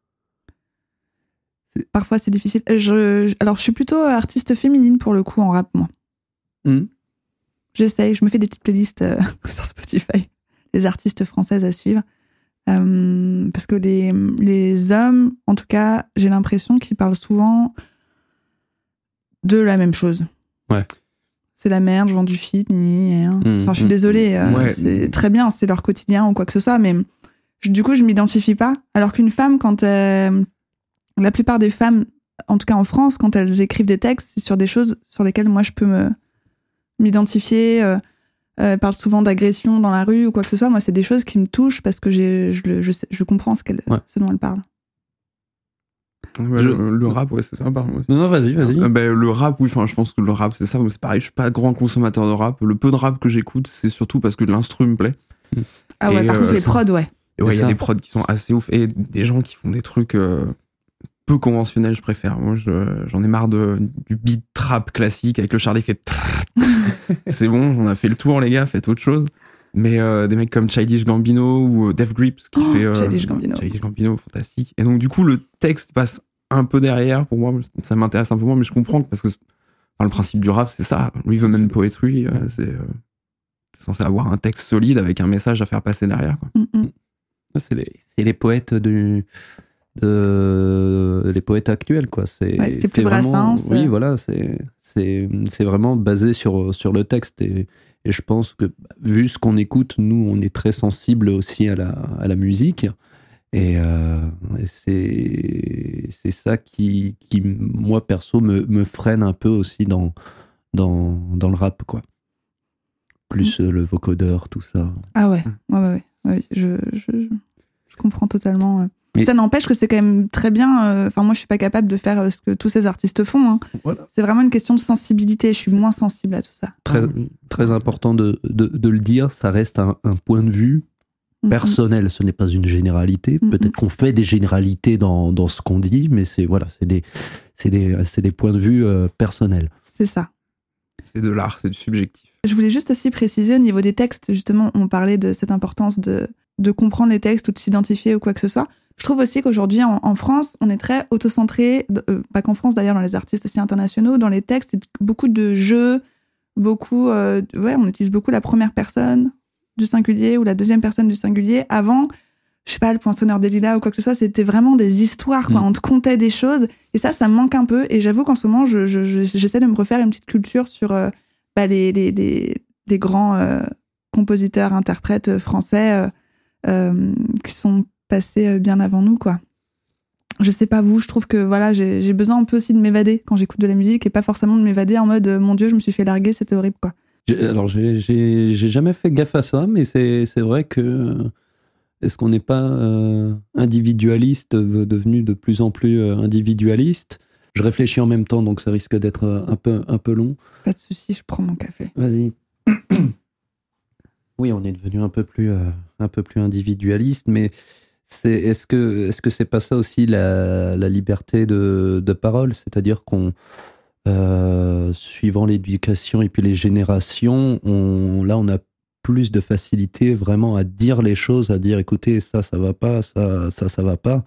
Parfois, c'est difficile. Je, alors, je suis plutôt artiste féminine pour le coup en rap, moi. J'essaye, je me fais des petites playlists euh, sur Spotify, les artistes françaises à suivre. Euh, parce que les, les hommes, en tout cas, j'ai l'impression qu'ils parlent souvent de la même chose. Ouais. C'est la merde, je vends du shit, hmm. Enfin, je suis désolée, euh, c'est très bien, c'est leur quotidien ou quoi que ce soit, mais du coup, je m'identifie pas. Alors qu'une femme, quand elle, la plupart des femmes, en tout cas en France, quand elles écrivent des textes, c'est sur des choses sur lesquelles moi je peux me m'identifier. Euh, euh parle souvent d'agression dans la rue ou quoi que ce soit. Moi, c'est des choses qui me touchent parce que je, je, je, comprends ce, qu'elle, ce dont elle parle. le, rap, ouais, c'est ça. Non, non, vas-y, vas-y. Euh, ben, le rap, oui, enfin, je pense que le rap, c'est ça. C'est pareil, je suis pas grand consommateur de rap. Le peu de rap que j'écoute, c'est surtout parce que l'instru me plaît. Ah ouais, par contre, les prods, ouais. Et ouais, il y a des prods qui sont assez ouf. Et des gens qui font des trucs peu conventionnel, je préfère. Moi, j'en ai marre de, du beat trap classique avec le Charlie qui fait. c'est bon, on a fait le tour, les gars, faites autre chose. Mais euh, des mecs comme Childish Gambino ou euh, Def Grips qui oh, fait. Euh, Childish Gambino. Childish Gambino, fantastique. Et donc, du coup, le texte passe un peu derrière pour moi. Ça m'intéresse un peu moins, mais je comprends parce que le principe du rap, c'est ça. Rhythm and Poetry, c'est censé avoir un texte solide avec un message à faire passer derrière. Mm, mm. C'est les, les, poètes du les poètes actuels quoi. C'est plus vraiment, oui voilà c'est c'est vraiment basé sur sur le texte. Et, et je pense que vu ce qu'on écoute nous on est très sensible aussi à la à la musique. Et, euh, c'est c'est ça qui qui moi perso me, me freine un peu aussi dans dans dans le rap quoi. Plus mm. le vocodeur tout ça. Ah ouais ouais ouais, ouais. Je, je, je comprends totalement ça n'empêche que c'est quand même très bien. Euh, enfin, moi, je suis pas capable de faire euh, ce que tous ces artistes font. Hein. C'est vraiment une question de sensibilité. Je suis moins sensible à tout ça. Très, très important de, de, le dire. Ça reste un, point de vue mm-hmm. personnel. Ce n'est pas une généralité. Mm-hmm. Peut-être qu'on fait des généralités dans, dans ce qu'on dit, mais c'est voilà, c'est des, c'est des, des, points de vue euh, personnels. C'est ça. C'est de l'art, c'est du subjectif. Je voulais juste aussi préciser au niveau des textes, justement, on parlait de cette importance de, de comprendre les textes ou de s'identifier ou quoi que ce soit. Je trouve aussi qu'aujourd'hui, en, France, on est très autocentré, euh, pas qu'en France d'ailleurs, dans les artistes aussi internationaux, dans les textes, beaucoup de jeux, beaucoup, euh, ouais, on utilise beaucoup la première personne du singulier ou la deuxième personne du singulier. Avant, je sais pas, le poinçonneur des lilas ou quoi que ce soit, c'était vraiment des histoires, quoi. Mm. On te contait des choses. Et ça, ça me manque un peu. Et j'avoue qu'en ce moment, j'essaie de me refaire une petite culture sur euh, bah, les, les, les, grands compositeurs, interprètes français qui sont passé euh, bien avant nous, quoi. Je sais pas vous, je trouve que voilà, j'ai besoin un peu aussi de m'évader quand j'écoute de la musique et pas forcément de m'évader en mode euh, mon Dieu, je me suis fait larguer, c'était horrible, quoi. Alors, j'ai jamais fait gaffe à ça, mais c'est vrai que. Est-ce qu'on n'est pas euh, individualiste, devenu de plus en plus individualiste? Je réfléchis en même temps, donc ça risque d'être un peu, un peu long. Pas de souci, je prends mon café. Vas-y. oui, on est devenu un peu plus, un peu plus individualiste, mais est-ce que est-ce que c'est pas ça aussi la, liberté de, parole, c'est-à-dire qu'on euh, suivant l'éducation et puis les générations, on, là on a plus de facilité vraiment à dire les choses, à dire écoutez ça ça va pas, ça ça ça va pas,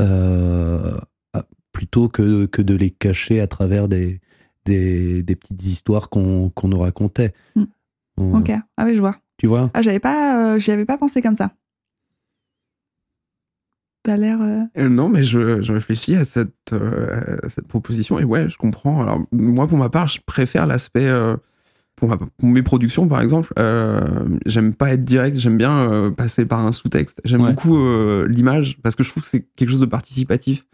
euh, plutôt que, que de les cacher à travers des des, petites histoires qu'on nous racontait. Hmm. Ok, ah oui je vois. Tu vois? Ah j'avais pas, euh, j'y avais pas pensé comme ça l'air. Euh, euh, non, mais je, je, réfléchis à cette, euh, cette proposition et ouais, je comprends. Alors, moi, pour ma part, je préfère l'aspect. Pour, mes productions, par exemple, j'aime pas être direct, j'aime bien passer par un sous-texte. J'aime beaucoup l'image parce que je trouve que c'est quelque chose de participatif.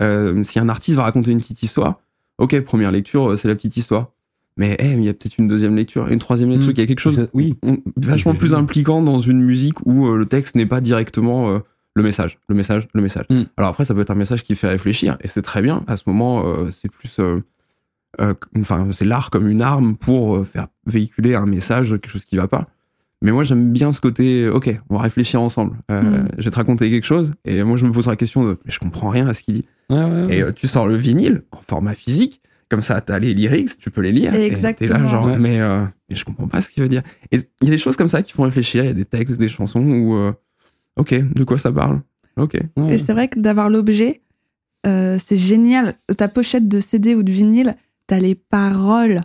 si un artiste va raconter une petite histoire, ok, première lecture, c'est la petite histoire. Mais il y a peut-être une deuxième lecture, une troisième lecture, mmh. il y a quelque chose oui. vachement plus impliquant dans une musique où le texte n'est pas directement le message, le message, le message. Mm. Alors après, ça peut être un message qui fait réfléchir, et c'est très bien. À ce moment, euh, c'est plus, euh, euh, enfin, c'est l'art comme une arme pour faire véhiculer un message, quelque chose qui va pas. Mais moi, j'aime bien ce côté, ok, on va réfléchir ensemble. Euh, Mm. Je vais te raconter quelque chose, et moi, je me pose la question de, mais je comprends rien à ce qu'il dit. Ouais, ouais, Et euh, tu sors le vinyle en format physique, comme ça, t'as les lyrics, tu peux les lire. et Exactement. T'es là, genre, Ouais. mais, euh, mais je comprends pas ce qu'il veut dire. Et il y a des choses comme ça qui font réfléchir. Il y a des textes, des chansons où, euh, ok, de quoi ça parle? Ok. ouais. Et c'est vrai que d'avoir l'objet, euh, c'est génial. Ta pochette de CD ou de vinyle, t'as les paroles.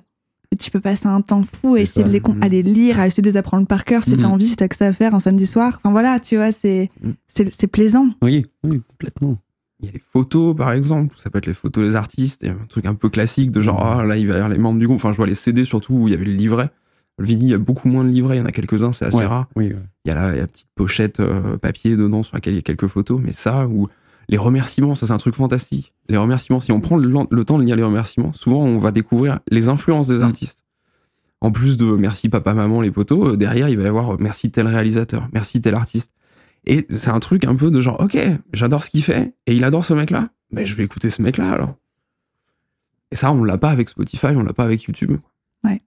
Et tu peux passer un temps fou à essayer ça. de les, com- Mm. à les lire, à essayer de les apprendre par cœur si t'as Mm. envie, si t'as que ça à faire un samedi soir. Enfin voilà, tu vois, c'est Mm. c'est c'est plaisant. Oui, oui, complètement. Il y a les photos, par exemple. Ça peut être les photos des artistes. Il y a un truc un peu classique de genre, Mm. ah, là, il va y avoir les membres du groupe. Enfin, je vois les CD surtout où il y avait le livret. Le vinyle, il y a beaucoup moins de livrets. Il y en a quelques-uns, c'est assez Ouais, rare. Oui, ouais. Il y a la, il y a la petite pochette euh, papier dedans sur laquelle il y a quelques photos. Mais ça, ou les remerciements, ça, c'est un truc fantastique. Les remerciements, si on prend le, le temps de lire les remerciements, souvent, on va découvrir les influences des Mm. artistes. En plus de merci papa, maman, les potos, euh, derrière, il va y avoir euh, merci tel réalisateur, merci tel artiste. Et c'est un truc un peu de genre, ok, j'adore ce qu'il fait, et il adore ce mec-là, mais je vais écouter ce mec-là alors. Et ça, on l'a pas avec Spotify, on l'a pas avec YouTube. Ouais.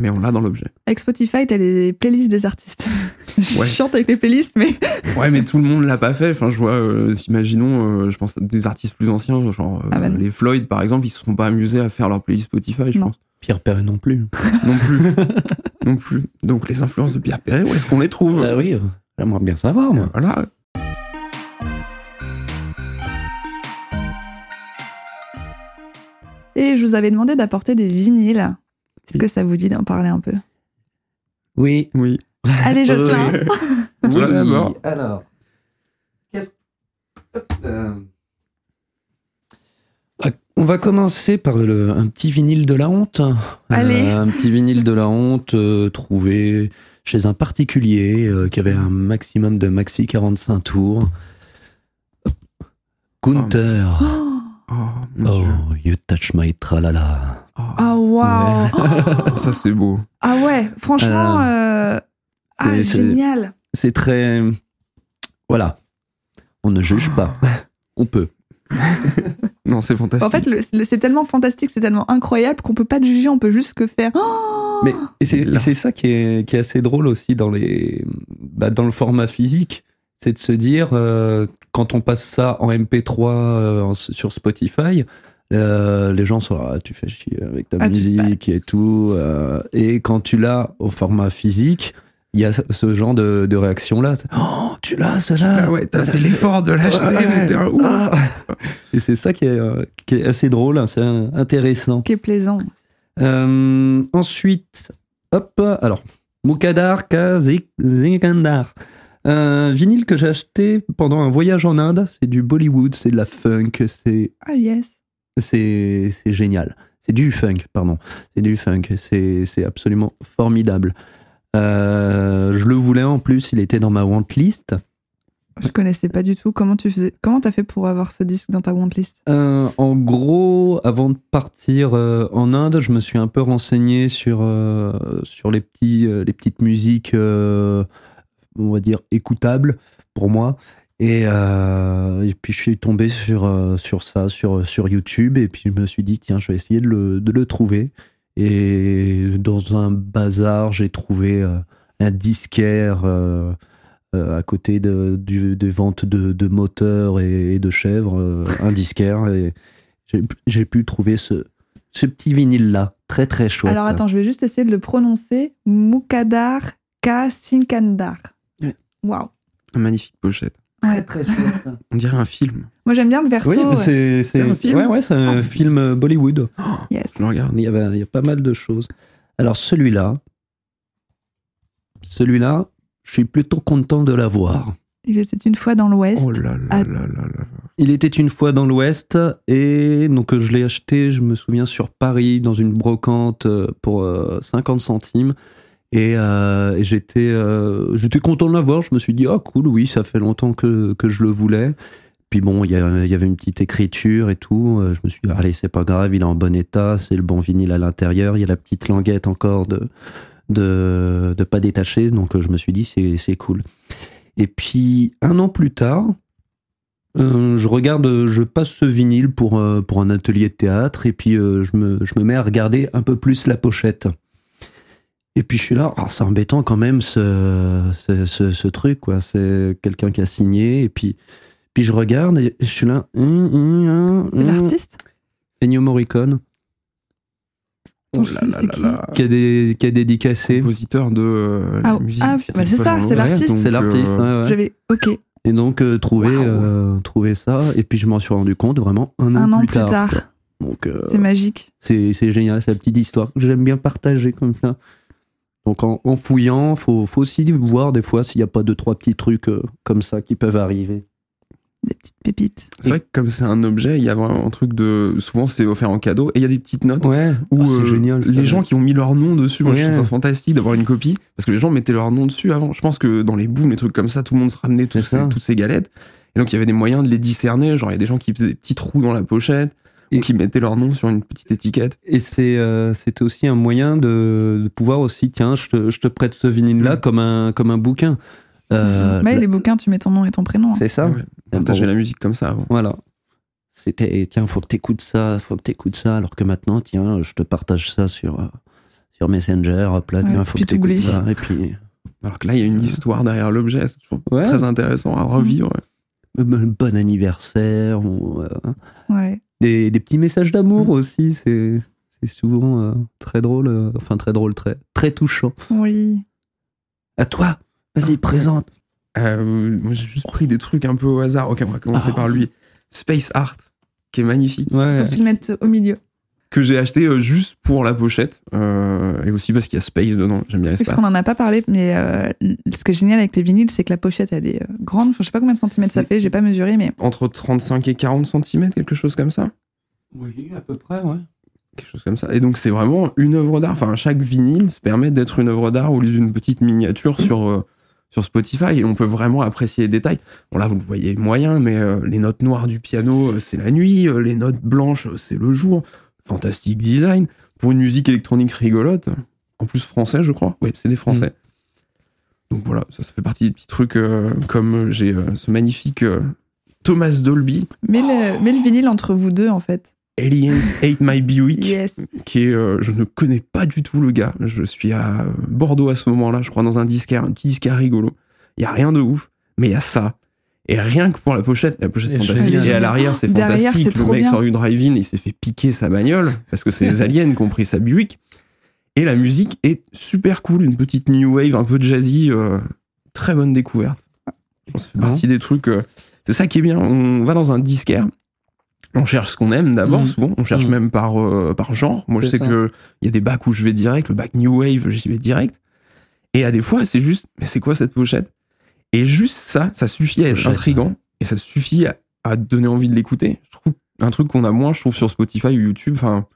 Mais on l'a dans l'objet. Avec Spotify, t'as les playlists des artistes. je Ouais. chante avec les playlists, mais Ouais, mais tout le monde l'a pas fait. Enfin, je vois, euh, imaginons, euh, je pense des artistes plus anciens, genre euh, Ah bah les Floyd par exemple, ils se seront pas amusés à faire leur playlist Spotify, je Non. pense. Pierre Perret non plus. Non plus. non plus. Donc les influences de Pierre Perret, où est-ce qu'on les trouve? Ah oui, j'aimerais bien savoir, moi. Voilà. et je vous avais demandé d'apporter des vinyles. Est-ce que ça vous dit d'en parler un peu? Oui. Oui. Allez, Jocelyn. Toi d'abord. alors. Qu'est-ce- Hop, euh. Ah, On va commencer par le- un petit vinyle de la honte. Allez. Euh, un petit vinyle de la honte euh, trouvé chez un particulier euh, qui avait un maximum de maxi 45 tours. Gunther. Oh, Oh, Oh, you touch my tralala. Ah, waouh Ça c'est beau. Ah ouais, franchement, euh, ah, c'est- c'est- génial. C'est très. Voilà. On ne juge pas. On peut. Non, c'est fantastique. En fait, c'est tellement fantastique, c'est tellement incroyable qu'on peut pas te juger, on peut juste que faire. Oh Mais c'est ça qui est, qui est assez drôle aussi dans, les, bah, dans le format physique, c'est de se dire, euh, quand on passe ça en MP3 euh, en- sur Spotify, euh, les gens sont ah, tu fais chier avec ta Ah, musique passes. et tout. euh, et quand tu l'as au format physique, il y a ce- genre de, de réaction-là. C'est, Oh, tu l'as, celle-là Ah ouais, t'as fait l'effort de l'acheter, Ouais, ah. Et c'est ça qui est, euh, qui est assez drôle, hein, c'est intéressant. Qui est plaisant. Euh, ensuite, hop, alors, Mukadar Kazikandar. Un vinyle que j'ai acheté pendant un voyage en Inde, c'est du Bollywood, c'est de la funk, c'est Ah yes. C'est génial. C'est du funk, pardon. C'est du funk, c'est absolument formidable. Euh, je le voulais en plus, il était dans ma want list. Je connaissais pas du tout. Comment tu faisais Comment t'as fait pour avoir ce disque dans ta wantlist? Euh, en gros, avant de partir euh, en Inde, je me suis un peu renseigné sur, sur les, petits, les petites musiques, on va dire, écoutables pour moi. Et, euh, et puis je suis tombé sur, euh, sur ça, sur, sur YouTube, et puis je me suis dit, tiens, je vais essayer de le, de le trouver. Et dans un bazar, j'ai trouvé euh, un disquaire euh, euh, à côté de, du- des ventes de, de moteurs et, et de chèvres, un disquaire. Et j'ai- pu trouver ce, ce petit vinyle-là, très très chouette. Alors attends, je vais juste essayer de le prononcer. Mukadar K. Sinkandar. Waouh. Magnifique pochette. Très très chouette. On dirait un film. Moi j'aime bien le verso. oui, ouais. c'est un film Ouais, ouais, c'est un Oh. film euh, Bollywood. Yes. Je le regarde. Il y, avait, il y a pas mal de choses. Alors celui-là, celui-là, je suis plutôt content de l'avoir. Il était une fois dans l'Ouest. Oh là là Ah. là là là. Il était une fois dans l'Ouest et donc euh, je l'ai acheté, je me souviens, sur Paris dans une brocante euh, pour euh, 50 centimes. Et, euh, et j'étais euh, j'étais content de l'avoir. Je me suis dit, ah cool, oui, ça fait longtemps que, que je le voulais. Puis bon, il y, avait une petite écriture et tout. Euh, Je me suis dit, allez, c'est pas grave, il est en bon état, c'est le bon vinyle à l'intérieur. Il y a la petite languette encore de, de, pas détacher. Donc je me suis dit, c'est c'est cool. Et puis un an plus tard, je regarde, je passe ce vinyle pour, pour un atelier de théâtre et puis je, me, je me mets à regarder un peu plus la pochette. Et puis je suis là, c'est embêtant quand même ce, ce, ce, ce truc, quoi. C'est quelqu'un qui a signé, et puis, puis je regarde et je suis là. hum, hum, hum, C'est l'artiste? Ennio Morricone, Oh là là qui? là. qui a, des, qui a dédicacé. Compositeur de euh, Ah, la musique. ah, bah, c'est ça, c'est l'artiste. C'est l'artiste, euh, ouais, ouais. J'avais. Ok. Et donc, euh, trouver, euh, trouver ça, et puis je m'en suis rendu compte vraiment un an, Un an plus, plus tard. Donc, euh, C'est magique. c'est c'est génial, c'est la petite histoire que j'aime bien partager comme ça. Donc en, en fouillant, faut, faut aussi voir des fois s'il n'y a pas deux trois petits trucs euh, comme ça qui peuvent arriver. Des petites pépites. C'est vrai que comme c'est un objet, il y a vraiment un truc de. Souvent, c'est offert en cadeau et il y a des petites notes Ouais, où Ah, c'est euh, génial. ça. les gens qui ont mis leur nom dessus, moi je trouve ça fantastique d'avoir une copie parce que les gens mettaient leur nom dessus avant. Je pense que dans les booms, les trucs comme ça, tout le monde se ramenait tous C'est ça. ces, toutes ces galettes. Et donc il y avait des moyens de les discerner. Genre il y a des gens qui faisaient des petits trous dans la pochette Et- ou qui mettaient leur nom sur une petite étiquette. Et c'est euh, c'était aussi un moyen de, de pouvoir aussi tiens, je te, je te prête ce vinyle là Mm. comme un comme un bouquin. Euh, la- les bouquins, tu mets ton nom et ton prénom. hein. c'est ça. Ouais. Partager la musique comme ça avant. Voilà. C'était tiens, faut que t'écoutes ça, faut que t'écoutes ça alors que maintenant tiens, je te partage ça sur euh, sur Messenger, hop là, Ouais, tiens, faut que t'écoutes t'oublies. ça et puis Alors que là, il y a une histoire derrière l'objet. C'est toujours Ouais. très intéressant à revivre. bon anniversaire ou euh, Ouais. Des, des petits messages d'amour Mm. aussi, c'est c'est souvent euh, très drôle, euh, enfin très drôle, très très touchant. Oui. À toi, vas-y, Ah, présente. Euh, moi, j'ai juste pris des trucs un peu au hasard. Ok, on va commencer Ah. par lui. Space Art, qui est magnifique. Ouais. Faut que tu le mettes au milieu. Que j'ai acheté euh, juste pour la pochette. euh, et aussi parce qu'il y a Space dedans. J'aime bien Parce l'espace. qu'on en a pas parlé, mais euh, ce qui est génial avec tes vinyles, c'est que la pochette, elle est euh, grande. Enfin, je sais pas combien de centimètres ça fait, j'ai pas mesuré, mais Entre 35 et 40 cm, quelque chose comme ça. Oui, à peu près, ouais. Quelque chose comme ça. Et donc, c'est vraiment une œuvre d'art. Enfin, chaque vinyle se permet d'être une œuvre d'art au lieu d'une petite miniature sur, euh, sur Spotify. Et on peut vraiment apprécier les détails. Bon, là, vous le voyez moyen, mais euh, les notes noires du piano, euh, c'est la nuit. euh, les notes blanches, euh, c'est le jour. Fantastique design. Pour une musique électronique rigolote. En plus, français, je crois. Oui, c'est des français. Donc voilà, ça, ça fait partie des petits trucs euh, comme euh, j'ai euh, ce magnifique euh, Thomas Dolby, mets le, mets le vinyle entre vous deux, en fait. Aliens Hate My Buick Yes. qui est, euh, je ne connais pas du tout le gars. Je suis à Bordeaux à ce moment-là, je crois, dans un disquaire, un petit disquaire rigolo. Il y a rien de ouf, mais il y a ça. Et rien que pour la pochette, la pochette Et fantastique. Et à l'arrière, c'est fantastique. Le mec bien. sort du drive-in, il s'est fait piquer sa bagnole parce que c'est les aliens qui ont pris sa Buick. Et la musique est super cool, une petite new wave, un peu jazzy, euh, très bonne découverte. Je pense que ça fait partie des trucs. euh, c'est ça qui est bien. On va dans un disquaire. On cherche ce qu'on aime d'abord, Mhm. souvent. On cherche Mhm. même par, euh, par genre. Moi, je sais ça. que il y a des bacs où je vais direct. Le bac New Wave, j'y vais direct. Et à des fois, c'est juste, mais c'est quoi cette pochette? Et juste ça, ça suffit à être intrigant. Et ça suffit à, à donner envie de l'écouter. Je trouve un truc qu'on a moins, je trouve, sur Spotify ou YouTube. Enfin,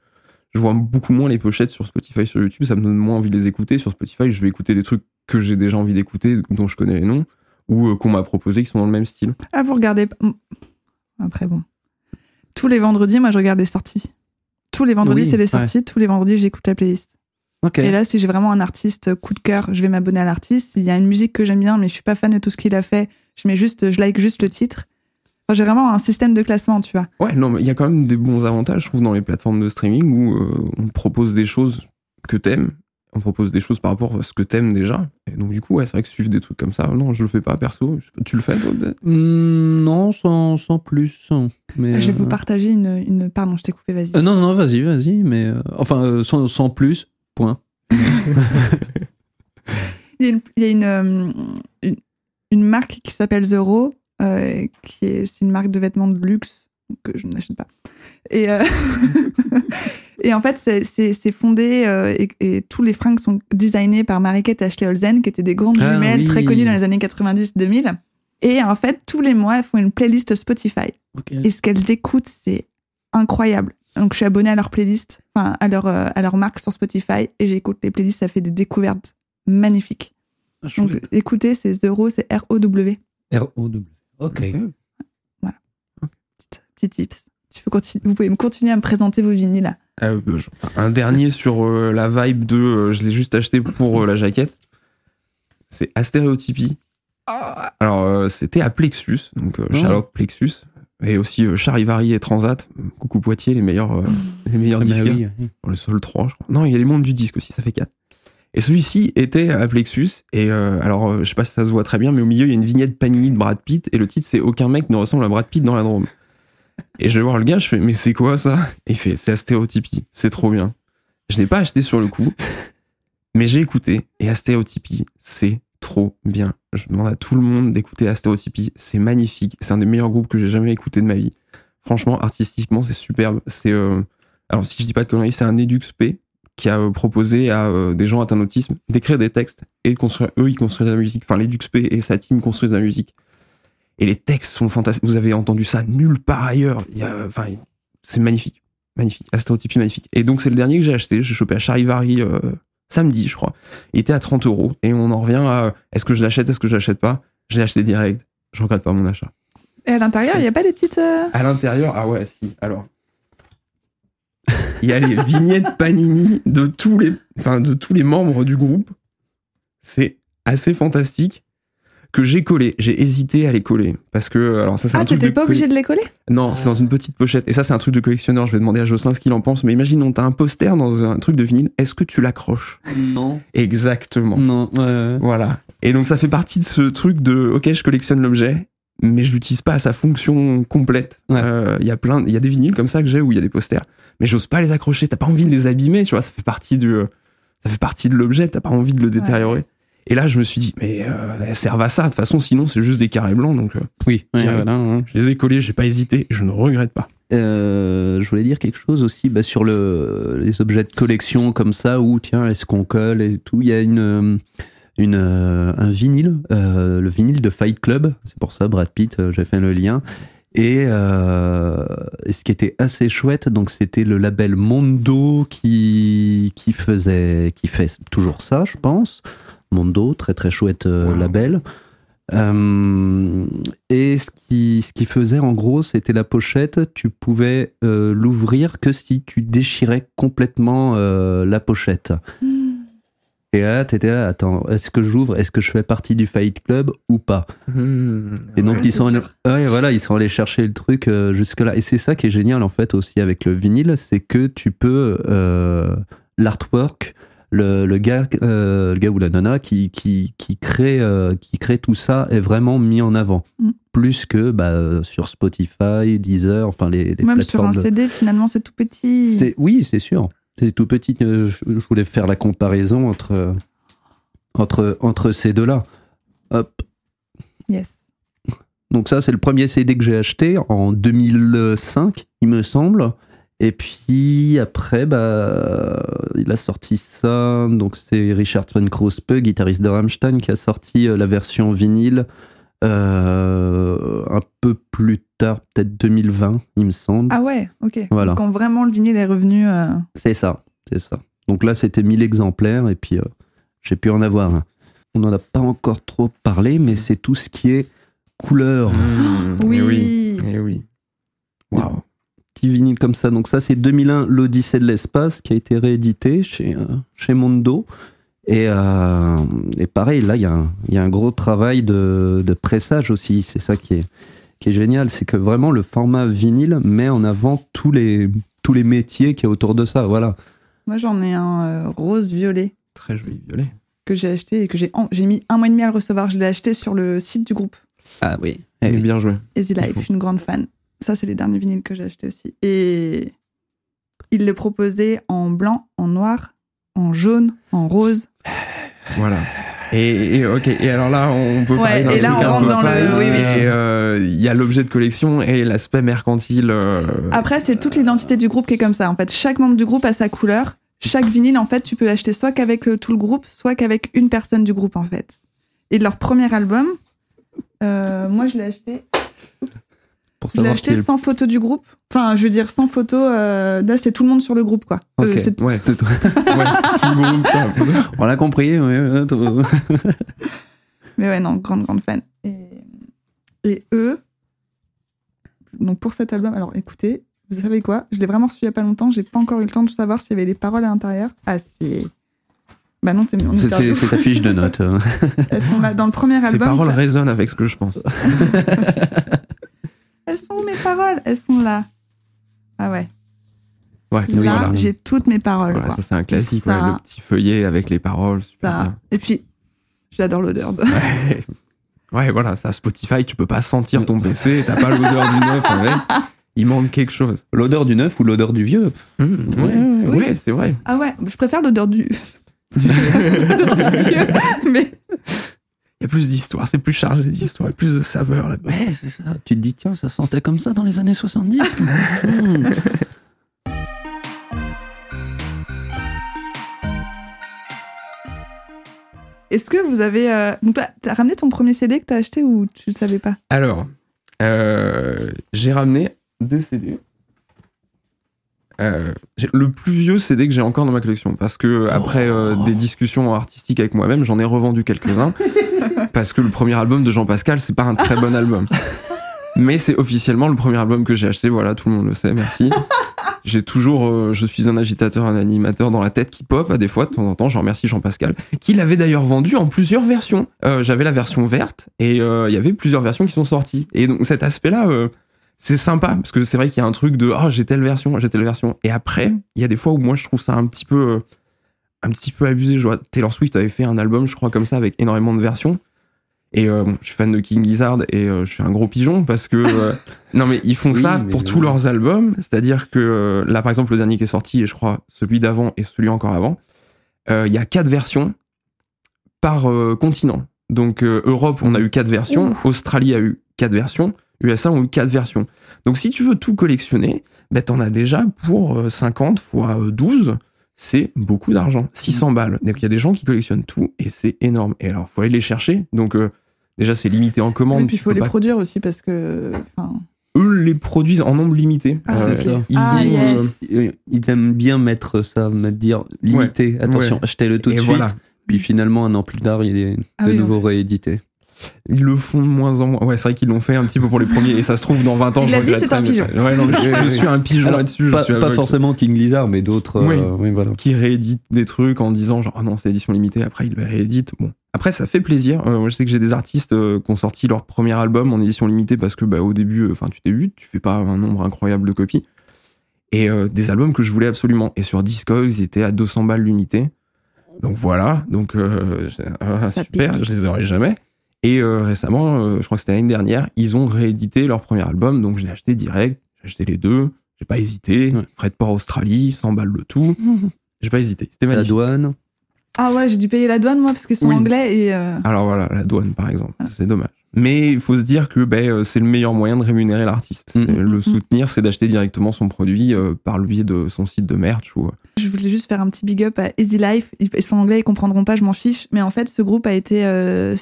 je vois beaucoup moins les pochettes sur Spotify, sur YouTube. Ça me donne moins envie de les écouter. Sur Spotify, je vais écouter des trucs que j'ai déjà envie d'écouter, dont je connais les noms, ou euh, qu'on m'a proposé, qui sont dans le même style. Ah, vous regardez. pas- Après, bon. Tous les vendredis, moi, je regarde les sorties. Tous les vendredis, Oui, c'est les ouais. sorties. Tous les vendredis, j'écoute la playlist. Et là, si j'ai vraiment un artiste coup de cœur, je vais m'abonner à l'artiste. S'il y a une musique que j'aime bien, mais je suis pas fan de tout ce qu'il a fait, je mets juste, je like juste le titre. Enfin, j'ai vraiment un système de classement, tu vois. Ouais, non, mais il y a quand même des bons avantages, je trouve, dans les plateformes de streaming où euh, on te propose des choses que t'aimes, on te propose des choses par rapport à ce que t'aimes déjà. Et donc, du coup, ouais, c'est vrai que suivre des trucs comme ça, non, je le fais pas perso. Tu le fais, toi peut-être? Hmm, non, sans, sans plus. Mais, Je vais vous euh, partager une, une... Pardon, je t'ai coupé, vas-y. euh, non, non, vas-y, vas-y. Mais euh, enfin, euh, sans, sans plus. Point. Il y a une, il y a une, euh, une, une marque qui s'appelle The Raw, euh, qui est, c'est une marque de vêtements de luxe que je n'achète pas. Et, euh, et en fait, c'est, c'est, c'est fondé euh, et, et tous les fringues sont designés par Mariquette et Ashley Olsen, qui étaient des grandes Ah, jumelles oui. très connues dans les années 90-2000. Et en fait, tous les mois, elles font une playlist Spotify. Et ce qu'elles écoutent, c'est incroyable. Donc, je suis abonnée à leur playlist, enfin, à leur, euh, à leur marque sur Spotify, et j'écoute les playlists, ça fait des découvertes magnifiques. Donc, écoutez, c'est The c'est R-O-W. R-O-W. Ok. Petit, petit tips. Tu peux continuer, vous pouvez me continuer à me présenter vos vinyles là. Euh, Un dernier sur euh, la vibe de euh, je l'ai juste acheté pour euh, la jaquette. C'est Astéréotypie. Alors, euh, c'était à Plexus, donc euh, Oh. Charlotte Plexus. Et aussi euh, Charivari et Transat. Coucou Poitiers, les meilleurs, euh, les meilleurs Ah, bah oui, oui. Dans le sol 3, je crois. Non, il y a les mondes du disque aussi, ça fait 4. Et celui-ci était à Plexus. Et euh, alors, je sais pas si ça se voit très bien, mais au milieu, il y a une vignette Panini de Brad Pitt. Et le titre, c'est Aucun mec ne ressemble à Brad Pitt dans la Drôme. Et je vais voir le gars, je fais, mais c'est quoi ça? Et il fait, c'est Astérotypie. C'est trop bien. Je l'ai pas acheté sur le coup, mais j'ai écouté. Et Astérotypie, c'est trop bien. Je demande à tout le monde d'écouter Astérotypie. C'est magnifique. C'est un des meilleurs groupes que j'ai jamais écouté de ma vie. Franchement, artistiquement, c'est superbe. C'est, euh, alors si je dis pas de conneries, c'est un Edux P qui a euh, proposé à euh, des gens atteints d'autisme d'écrire des textes et de construire, eux, ils construisent la musique. Enfin, l'Edux P et sa team construisent la musique. Et les textes sont fantastiques. Vous avez entendu ça nulle part ailleurs. Enfin, c'est magnifique. Magnifique. Astérotypie magnifique. Et donc, c'est le dernier que j'ai acheté. J'ai chopé à Charivari samedi, je crois. Il était à 30 euros. Et on en revient à est-ce que je l'achète, est-ce que je l'achète pas? Je l'ai acheté direct. Je regrette pas mon achat. Et à l'intérieur, il n'y a pas des petites. euh, À l'intérieur, ah ouais, si. Alors, il y a les vignettes Panini de tous les, enfin, de tous les membres du groupe. C'est assez fantastique que j'ai collé. J'ai hésité à les coller parce que, alors ça c'est un Ah, truc. t'étais de pas obligé de les coller? Non, c'est dans une petite pochette. Et ça c'est un truc de collectionneur. Je vais demander à Jocelyn ce qu'il en pense. Mais imaginons, t'as un poster dans un truc de vinyle. Est-ce que tu l'accroches? Non. Exactement. Non. Voilà. Et donc ça fait partie de ce truc de ok, je collectionne l'objet, mais je l'utilise pas à sa fonction complète. Il Ouais. y a plein, il y a des vinyles comme ça que j'ai où il y a des posters, mais j'ose pas les accrocher. T'as pas envie de les abîmer, tu vois. Ça fait partie du, ça fait partie de l'objet. T'as pas envie de le détériorer. Et là, je me suis dit, mais euh, elles servent à ça. De toute façon, sinon c'est juste des carrés blancs. Donc euh, Oui. ouais, Tiens. voilà, hein. je les ai collés, j'ai pas hésité, je ne regrette pas. Euh, je voulais dire quelque chose aussi bah, sur le, les objets de collection comme ça, où tiens, est-ce qu'on colle et tout. Il y a une, euh, une, euh, un vinyle, euh, le vinyle de Fight Club, c'est pour ça, Brad Pitt, j'ai fait le lien. Et, euh, et ce qui était assez chouette, donc c'était le label Mondo qui, qui faisait, qui fait toujours ça, je pense. Mondo, très très chouette euh, Wow. label. Euh, et ce qui, ce qui faisait en gros, c'était la pochette. Tu pouvais euh, l'ouvrir que si tu déchirais complètement euh, la pochette. Et là, t'étais là, attends, est-ce que j'ouvre Est-ce que je fais partie du Fight Club ou pas Et donc ils sont, allés, ouais, voilà, ils sont allés chercher le truc jusque là. Et c'est ça qui est génial en fait aussi avec le vinyle, c'est que tu peux l'artwork, le, le gars, euh, le gars ou la nana qui qui qui crée euh, qui crée tout ça est vraiment mis en avant, Mm. plus que bah, euh, sur Spotify, Deezer, enfin les, les Même sur un CD, finalement, c'est tout petit. c'est oui, c'est sûr. C'est tout petit. Je, je voulais faire la comparaison entre entre entre ces deux-là. Hop. Yes. Donc ça, c'est le premier CD que j'ai acheté en 2005, il me semble. Et puis après, bah, il a sorti ça. Donc c'est Richard Van Krospe, guitariste de Rammstein, qui a sorti euh, la version vinyle euh, un peu plus tard, peut-être 2020, il me semble. Ah ouais, ok. Voilà. Quand vraiment le vinyle est revenu. euh, C'est ça, c'est ça. Donc là, c'était 1000 exemplaires et puis euh, j'ai pu en avoir un. On n'en a pas encore trop parlé, mais c'est tout ce qui est couleur. Mmh, Oui. eh oui. Eh oui. Waouh. Petit vinyle comme ça. Donc ça, c'est 2001, l'Odyssée de l'espace, qui a été réédité chez, euh, chez Mondo. Et, euh, et pareil, là, il y, a un- il y a un gros travail de, de pressage aussi. C'est ça qui est, qui est génial. C'est que vraiment, le format vinyle met en avant tous les, tous les métiers qu'il y a autour de ça. Voilà. Moi, j'en ai un euh, rose-violet Très joli violet. que j'ai acheté et que j'ai en- j'ai mis un mois et demi à le recevoir. Je l'ai acheté sur le site du groupe Ah oui. Eh bien joué. Easy Life. Je suis une grande fan. Ça, c'est les derniers vinyles que j'ai achetés aussi. Et il le proposait en blanc, en noir, en jaune, en rose. Voilà. Et, et, ok. Et alors là, on peut Ouais, parler et là, on rentre dans le- oui, oui. Euh, il y a l'objet de collection et l'aspect mercantile. euh, Après, c'est toute l'identité du groupe qui est comme ça. En fait, chaque membre du groupe a sa couleur. Chaque vinyle, en fait, tu peux acheter soit qu'avec euh, tout le groupe, soit qu'avec une personne du groupe, en fait. Et de leur premier album, euh, moi, je l'ai acheté. Pour savoir acheté qui est le- sans photo du groupe? Enfin, je veux dire, sans photo. euh, là, c'est tout le monde sur le groupe, quoi. Euh, Ok. c'est- Ouais, tout, tout- ouais, tout le ça. On l'a compris. tout- Mais ouais, non, grande, grande fan. Et, et eux, donc pour cet album, alors écoutez, vous savez quoi? Je l'ai vraiment reçu il y a pas longtemps, j'ai pas encore eu le temps de savoir s'il y avait des paroles à l'intérieur. Ah, c'est. Bah non, c'est mon C'est ta fiche de notes. Elles sont là dans le premier Ces album. paroles ça- résonnent avec ce que je pense. Elles sont où mes paroles Elles sont là. Ah ouais. Ouais, Là, voilà. j'ai toutes mes paroles. Voilà, quoi. ça c'est un classique, Ça- ouais, le petit feuillet avec les paroles. super Ça. bien. Et puis, j'adore l'odeur. de- Ouais. Ouais, voilà, ça Spotify, tu peux pas sentir ton PC, t'as pas l'odeur du neuf avec. Il manque quelque chose. L'odeur du neuf ou l'odeur du vieux ouais, ouais, ouais, oui. c'est vrai. Ah ouais, je préfère l'odeur du. l'odeur du vieux. Mais y a plus d'histoire, c'est plus chargé d'histoire, plus de saveur là-dedans. Ouais, c'est ça. Tu te dis, tiens, ça sentait comme ça dans les années 70. Hmm. est-ce que vous avez. euh, donc T'as ramené ton premier CD que t'as acheté ou tu le savais pas? Alors, euh, j'ai ramené deux CD. Euh, le plus vieux CD que j'ai encore dans ma collection parce que après euh, des discussions artistiques avec moi-même j'en ai revendu quelques-uns parce que le premier album de Jean Pascal c'est pas un très bon album. Mais c'est officiellement le premier album que j'ai acheté voilà tout le monde le sait merci. J'ai toujours euh, je suis un agitateur un animateur dans la tête qui pop à des fois de temps en temps je remercie Jean Pascal qui l'avait d'ailleurs vendu en plusieurs versions. Euh, j'avais la version verte et euh, il y avait plusieurs versions qui sont sorties. Et donc cet aspect là c'est sympa parce que c'est vrai qu'il y a un truc de ah j'ai telle version j'ai telle version. Et après il y a des fois où moi je trouve ça un petit peu un petit peu abusé. Je vois Taylor Swift avait fait un album je crois comme ça avec énormément de versions et euh, bon, je suis fan de King Gizzard et euh, je suis un gros pigeon parce que euh, non mais ils font Oui, ça pour oui. tous leurs albums c'est-à-dire que là par exemple le dernier qui est sorti et je crois celui d'avant et celui encore avant il y a quatre versions par continent donc Europe on a eu quatre versions Australie a eu quatre versions USA ont eu quatre versions donc si tu veux tout collectionner, ben t'en as déjà pour euh, 50 fois euh, 12, c'est beaucoup d'argent, 600 Mm. balles. Donc il y a des gens qui collectionnent tout et c'est énorme. Et alors faut aller les chercher. Donc euh, déjà c'est limité en commande. Et puis il faut les pas- produire aussi parce que. enfin, Eux les produisent en nombre limité. Ah, c'est ça. Ils Ah, ont, yes. Euh, Ils aiment bien mettre ça, mettre dire limité. Attention, ouais. achetez-le tout et de voilà. suite. Puis finalement, un an plus tard, il est Ah de oui, nouveau réédité. Ils le font de moins en moins. Ouais, c'est vrai qu'ils l'ont fait un petit peu pour les premiers. Et ça se trouve dans 20 ans, Il je dit, c'est un mais pigeon. ça- Ouais, non, mais je, je suis un pigeon là-dessus. Pas, pas forcément King Lizard, mais d'autres. Oui. euh, oui, voilà. qui réédite des trucs en disant genre ah non c'est édition limitée après ils le rééditent bon après ça fait plaisir Euh, moi je sais que j'ai des artistes euh, qui ont sorti leur premier album en édition limitée parce que bah au début enfin tu débutes tu fais pas un nombre incroyable de copies et euh, des albums que je voulais absolument et sur Discogs ils étaient à 200 balles l'unité donc voilà donc euh, Ça super pique. je les aurais jamais et euh, récemment euh, je crois que c'était l'année dernière ils ont réédité leur premier album donc je l'ai acheté direct j'ai acheté les deux j'ai pas hésité Ouais. frais de port Australie 100 balles le tout j'ai pas hésité. C'était La magnifique. douane. Ah ouais, j'ai dû payer la douane moi parce qu'ils sont Oui. anglais et. euh, Alors voilà, la douane par exemple. C'est dommage. Mais il faut se dire que ben, c'est le meilleur moyen de rémunérer l'artiste. C'est- Le soutenir, c'est d'acheter directement son produit euh, par le biais de son site de merch. Ou... Je voulais juste faire un petit big up à Easy Life. Ils sont anglais, ils comprendront pas, je m'en fiche. Mais en fait, ce groupe a été euh,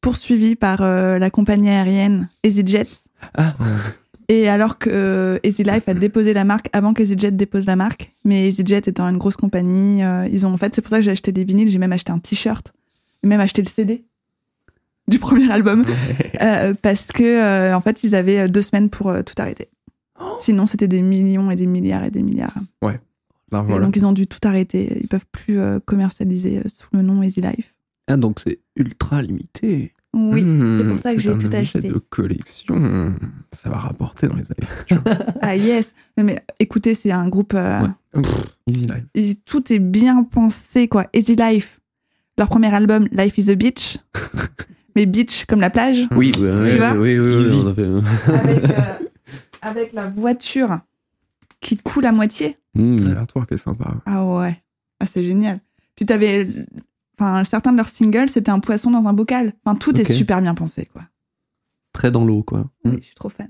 poursuivi par euh, la compagnie aérienne EasyJet. Ah. Et alors que euh, Easy Life a déposé la marque avant qu'EasyJet dépose la marque, mais EasyJet étant une grosse compagnie, euh, ils ont en fait, c'est pour ça que j'ai acheté des vinyles, j'ai même acheté un t-shirt, j'ai même acheté le CD du premier album, euh, parce que euh, en fait, ils avaient euh, deux semaines pour euh, tout arrêter. Sinon, c'était des millions et des milliards et des milliards. Et voilà. donc ils ont dû tout arrêter. Ils peuvent plus euh, commercialiser euh, sous le nom Easy Life. Ah, donc c'est ultra limité. Oui, Mmh, c'est pour ça que j'ai tout acheté. de collection. Ça va rapporter dans les années. Ah yes. Non, mais écoutez, c'est un groupe. euh, Ouais. Pff, Easy life. et tout est bien pensé quoi. Easy Life. Leur premier album, Life is a Beach. mais beach comme la plage. Oui, oui, Tu vois oui, oui, oui, Easy. avec, euh, avec la voiture qui coule à moitié. Hmm. L'artwork est sympa. Ah ouais. Ah c'est génial. Puis t'avais. Enfin, certains de leurs singles, c'était un poisson dans un bocal. Enfin, tout est super bien pensé, quoi. Très dans l'eau, quoi. Oui, je suis trop fan.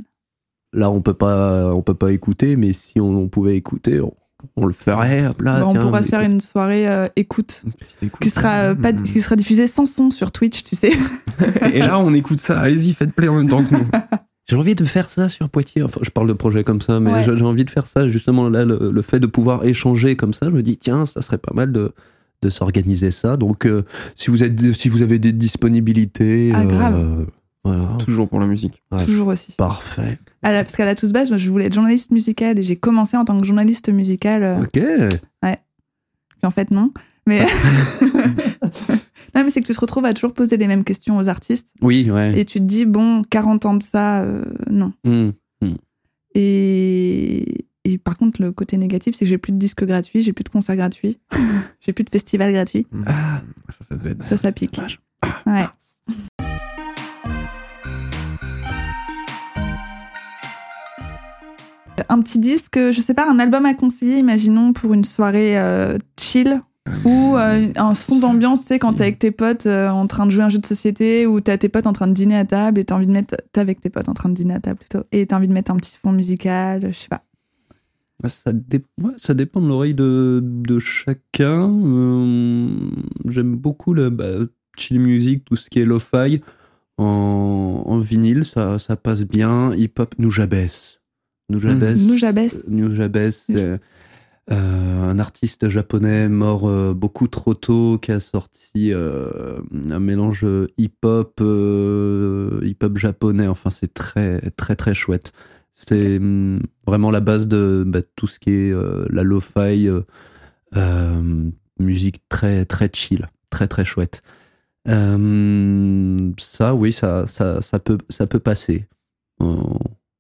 Là, on peut pas, on peut pas écouter, mais si on, on pouvait écouter, on, on le ferait. Hop là, Bah, on pourra se faire écoute. une soirée euh, écoute Une petite écoute. qui sera euh, pas Mmh. qui sera diffusée sans son sur Twitch, tu sais. Et là, on écoute ça. Allez-y, faites play en même temps que nous. J'ai envie de faire ça sur Poitiers. Enfin, je parle de projet comme ça, mais Ouais. j'ai j'ai envie de faire ça. Justement, là, le, le fait de pouvoir échanger comme ça, je me dis, tiens, ça serait pas mal de, de s'organiser ça. Donc, euh, si, vous êtes, si vous avez des disponibilités. Ah, euh, grave. voilà. Toujours pour la musique. Ouais. Toujours aussi. Parfait. À la- parce qu'à la toute base, moi, je voulais être journaliste musicale et j'ai commencé en tant que journaliste musicale. euh, Ok. Puis en fait, non. Mais non, mais c'est que tu te retrouves à toujours poser les mêmes questions aux artistes Oui, ouais. et tu te dis bon, 40 ans de ça, euh, non. Hmm. Et, et par contre, le côté négatif, c'est que j'ai plus de disques gratuits, j'ai plus de concerts gratuits, j'ai plus de festivals gratuits. Ah, ça, ça être. Ça, ça pique. dommage. Ouais. Un petit disque, je sais pas, un album à conseiller, imaginons pour une soirée euh, chill ou euh, un son d'ambiance, tu sais, quand t'es avec tes potes euh, en train de jouer un jeu de société ou t'as tes potes en train de dîner à table et t'as envie de mettre, t'es avec tes potes en train de dîner à table plutôt et t'as envie de mettre un petit fond musical, je sais pas. Ouais, Ça, dé- ouais, ça dépend de l'oreille de, de chacun. Euh, J'aime beaucoup le bah, chill music, tout ce qui est lo-fi. En, en vinyle, ça, ça passe bien. Hip-hop, Nujabes. Nujabes. Nujabes. Nujabes, c'est euh, un artiste japonais mort euh, beaucoup trop tôt qui a sorti euh, un mélange hip-hop, euh, hip-hop japonais. Enfin, c'est très, très, très chouette. C'est hum, vraiment la base de bah, tout ce qui est euh, la lo-fi, euh, euh, musique très, très chill, très, très chouette. Euh, ça, oui, ça, ça, ça, peut, ça peut passer. En,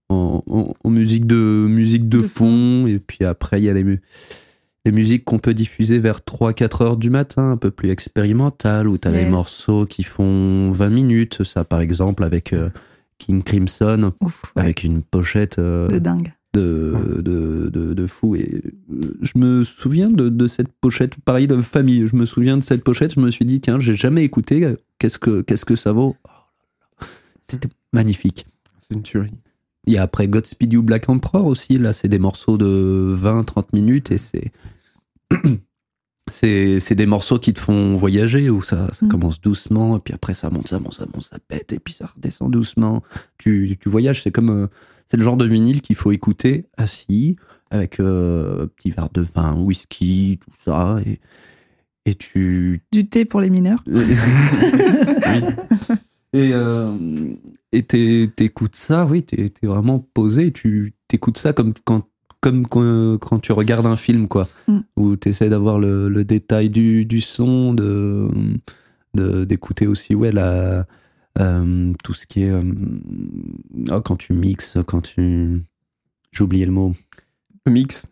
en, en- en musique de, musique de, De fond. Et puis après, il y a les, mu- les musiques qu'on peut diffuser vers 3-4 heures du matin, un peu plus expérimentales, où tu as les Yes. morceaux qui font 20 minutes. Ça, par exemple, avec King Crimson, Ouf, ouais, avec une pochette euh, de dingue. de, de, de, de fou. Et euh, je me souviens de, de cette pochette, pareil, de famille. Je me souviens de cette pochette, je me suis dit, tiens, j'ai jamais écouté, qu'est-ce que, qu'est-ce que ça vaut? Oh là là. C'était magnifique. C'est une tuerie. Il y a après Godspeed You Black Emperor aussi, là, c'est des morceaux de 20-30 minutes et c'est. C'est, c'est des morceaux qui te font voyager où ça, ça Mm. commence doucement et puis après ça monte, ça monte, ça monte, ça pète et puis ça redescend doucement. Tu, tu voyages, c'est comme euh, c'est le genre de vinyle qu'il faut écouter assis avec euh, un petit verre de vin, whisky, tout ça et, et tu, Du thé pour les mineurs. et euh, et t'é- t'écoutes ça, oui, t'es t'es vraiment posé, tu t'écoutes ça comme quand, comme quand, tu regardes un film, quoi, Mm. où t'essaies d'avoir le, le détail du, du son, de de- d'écouter aussi, ouais, la, euh, tout ce qui est. euh, ah, quand tu mixes, quand tu. J'ai oublié le mot. Le mix,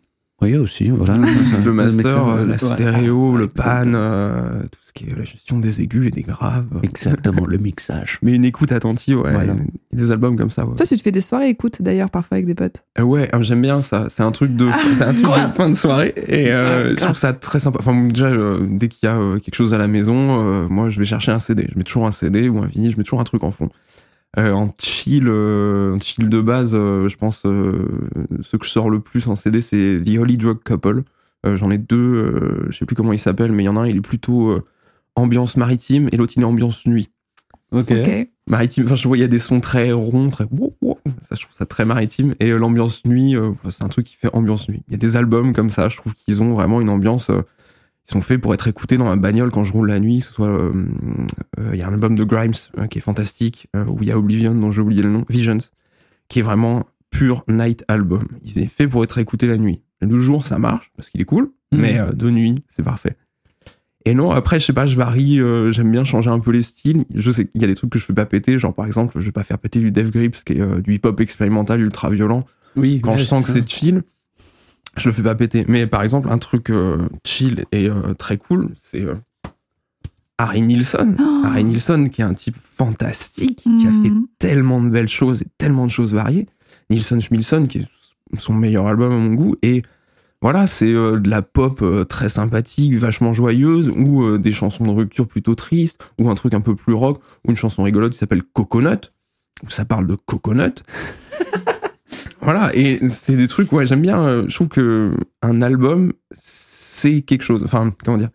Oui, aussi, voilà. le master, euh, la Ouais. stéréo, le pan, euh, tout ce qui est la gestion des aigus et des graves. Exactement, le mixage. Mais une écoute attentive, ouais. Voilà. Des albums comme ça, ouais. Toi, tu te fais des soirées écoute d'ailleurs parfois avec des potes? Euh, ouais, euh, j'aime bien ça. C'est un truc de, c'est un truc de fin de soirée et euh, je trouve ça très sympa. Enfin, déjà, euh, dès qu'il y a euh, quelque chose à la maison, euh, moi, je vais chercher un CD. Je mets toujours un CD ou un vinyle. Je mets toujours un truc en fond. Euh, en chill, euh, en chill de base, euh, je pense euh, ce que je sors le plus en CD, c'est The Holy Drug Couple. Euh, J'en ai deux, euh, je sais plus comment ils s'appellent, mais il y en a un, il est plutôt euh, ambiance maritime et l'autre, il est ambiance nuit Ok. Ok. maritime. Enfin, je vois, il y a des sons très ronds, très. wow, wow. Ça, je trouve ça très maritime. Et euh, l'ambiance nuit, euh, c'est un truc qui fait ambiance nuit. Il y a des albums comme ça, je trouve qu'ils ont vraiment une ambiance. Ils sont faits pour être écoutés dans ma bagnole quand je roule la nuit. Que ce soit, euh, euh, il y a un album de Grimes euh, qui est fantastique, où il y a Oblivion, dont j'ai oublié le nom, Visions, qui est vraiment pur night album. Il est fait pour être écouté la nuit. Le jour, ça marche parce qu'il est cool, Mhm. mais de nuit, c'est parfait. Et non, après, je sais pas, je varie, j'aime bien changer un peu les styles. Je sais qu'il y a des trucs que je fais pas péter, genre par exemple, je vais pas faire péter du Dev Grips, qui est du hip-hop expérimental ultra violent. Oui, Quand ouais, je sens que c'est chill, je le fais pas péter. Mais par exemple, un truc euh, chill et euh, très cool, c'est euh, Harry Nilsson. Oh. Harry Nilsson, qui est un type fantastique, qui a fait Mhm. tellement de belles choses et tellement de choses variées. Nilsson Schmilson, qui est son meilleur album à mon goût. Et voilà, c'est de la pop très sympathique, vachement joyeuse, ou des chansons de rupture plutôt tristes, ou un truc un peu plus rock, ou une chanson rigolote qui s'appelle Coconut, où ça parle de coconut. Voilà, et c'est des trucs, ouais, j'aime bien. euh, je trouve que un album, c'est quelque chose. Enfin, comment dire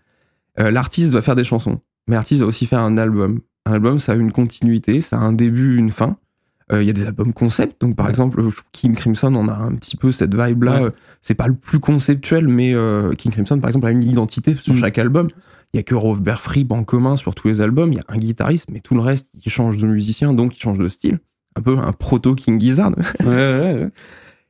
Euh, L'artiste doit faire des chansons, mais l'artiste doit aussi faire un album. Un album, ça a une continuité, ça a un début, une fin. Euh, Il y a des albums concept, donc par exemple, King Crimson, on a un petit peu cette vibe-là. Ouais. C'est pas le plus conceptuel, mais euh, King Crimson, par exemple, a une identité sur Mm. chaque album. Il y a que Robert Fripp en commun sur tous les albums. Il y a un guitariste, mais tout le reste, il change de musicien, donc il change de style. Un peu un proto King Gizzard. Ouais, ouais, ouais.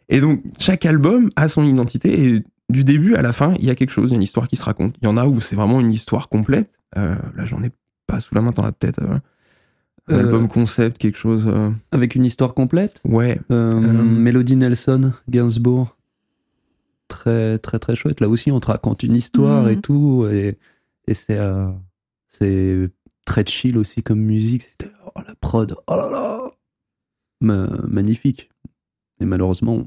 Et donc, chaque album a son identité et du début à la fin, il y a quelque chose, il y a une histoire qui se raconte. Il y en a où c'est vraiment une histoire complète. Euh, là, j'en ai pas sous la main, t'en as peut-être. euh, un Euh, album concept, quelque chose. Avec une histoire complète? Ouais. Melody Nelson, Gainsbourg. très très très chouette. Là aussi, on te raconte une histoire Mhm. et tout, et, et c'est c'est très chill aussi comme musique. C'était oh, la prod, oh là là, Ma- magnifique. Et malheureusement,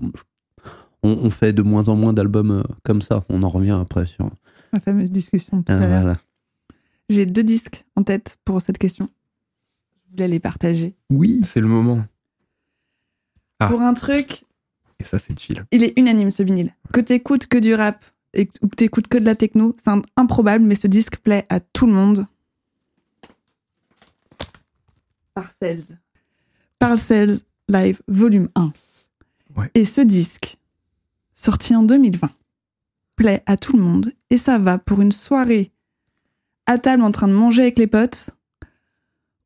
on, on fait de moins en moins d'albums euh, comme ça. On en revient après sur. La fameuse discussion de tout Ah, à l'heure. voilà. J'ai deux disques en tête pour cette question. Je voulais les partager. Oui, c'est le moment. Ah. Pour un truc, Et ça, c'est chill. il est unanime ce vinyle. Que t'écoutes que du rap et que- ou que t'écoutes que de la techno, c'est improbable, mais ce disque plaît à tout le monde. Parcells. Parcells Live Volume 1. Ouais. Et ce disque, sorti en 2020, plaît à tout le monde et ça va pour une soirée à table en train de manger avec les potes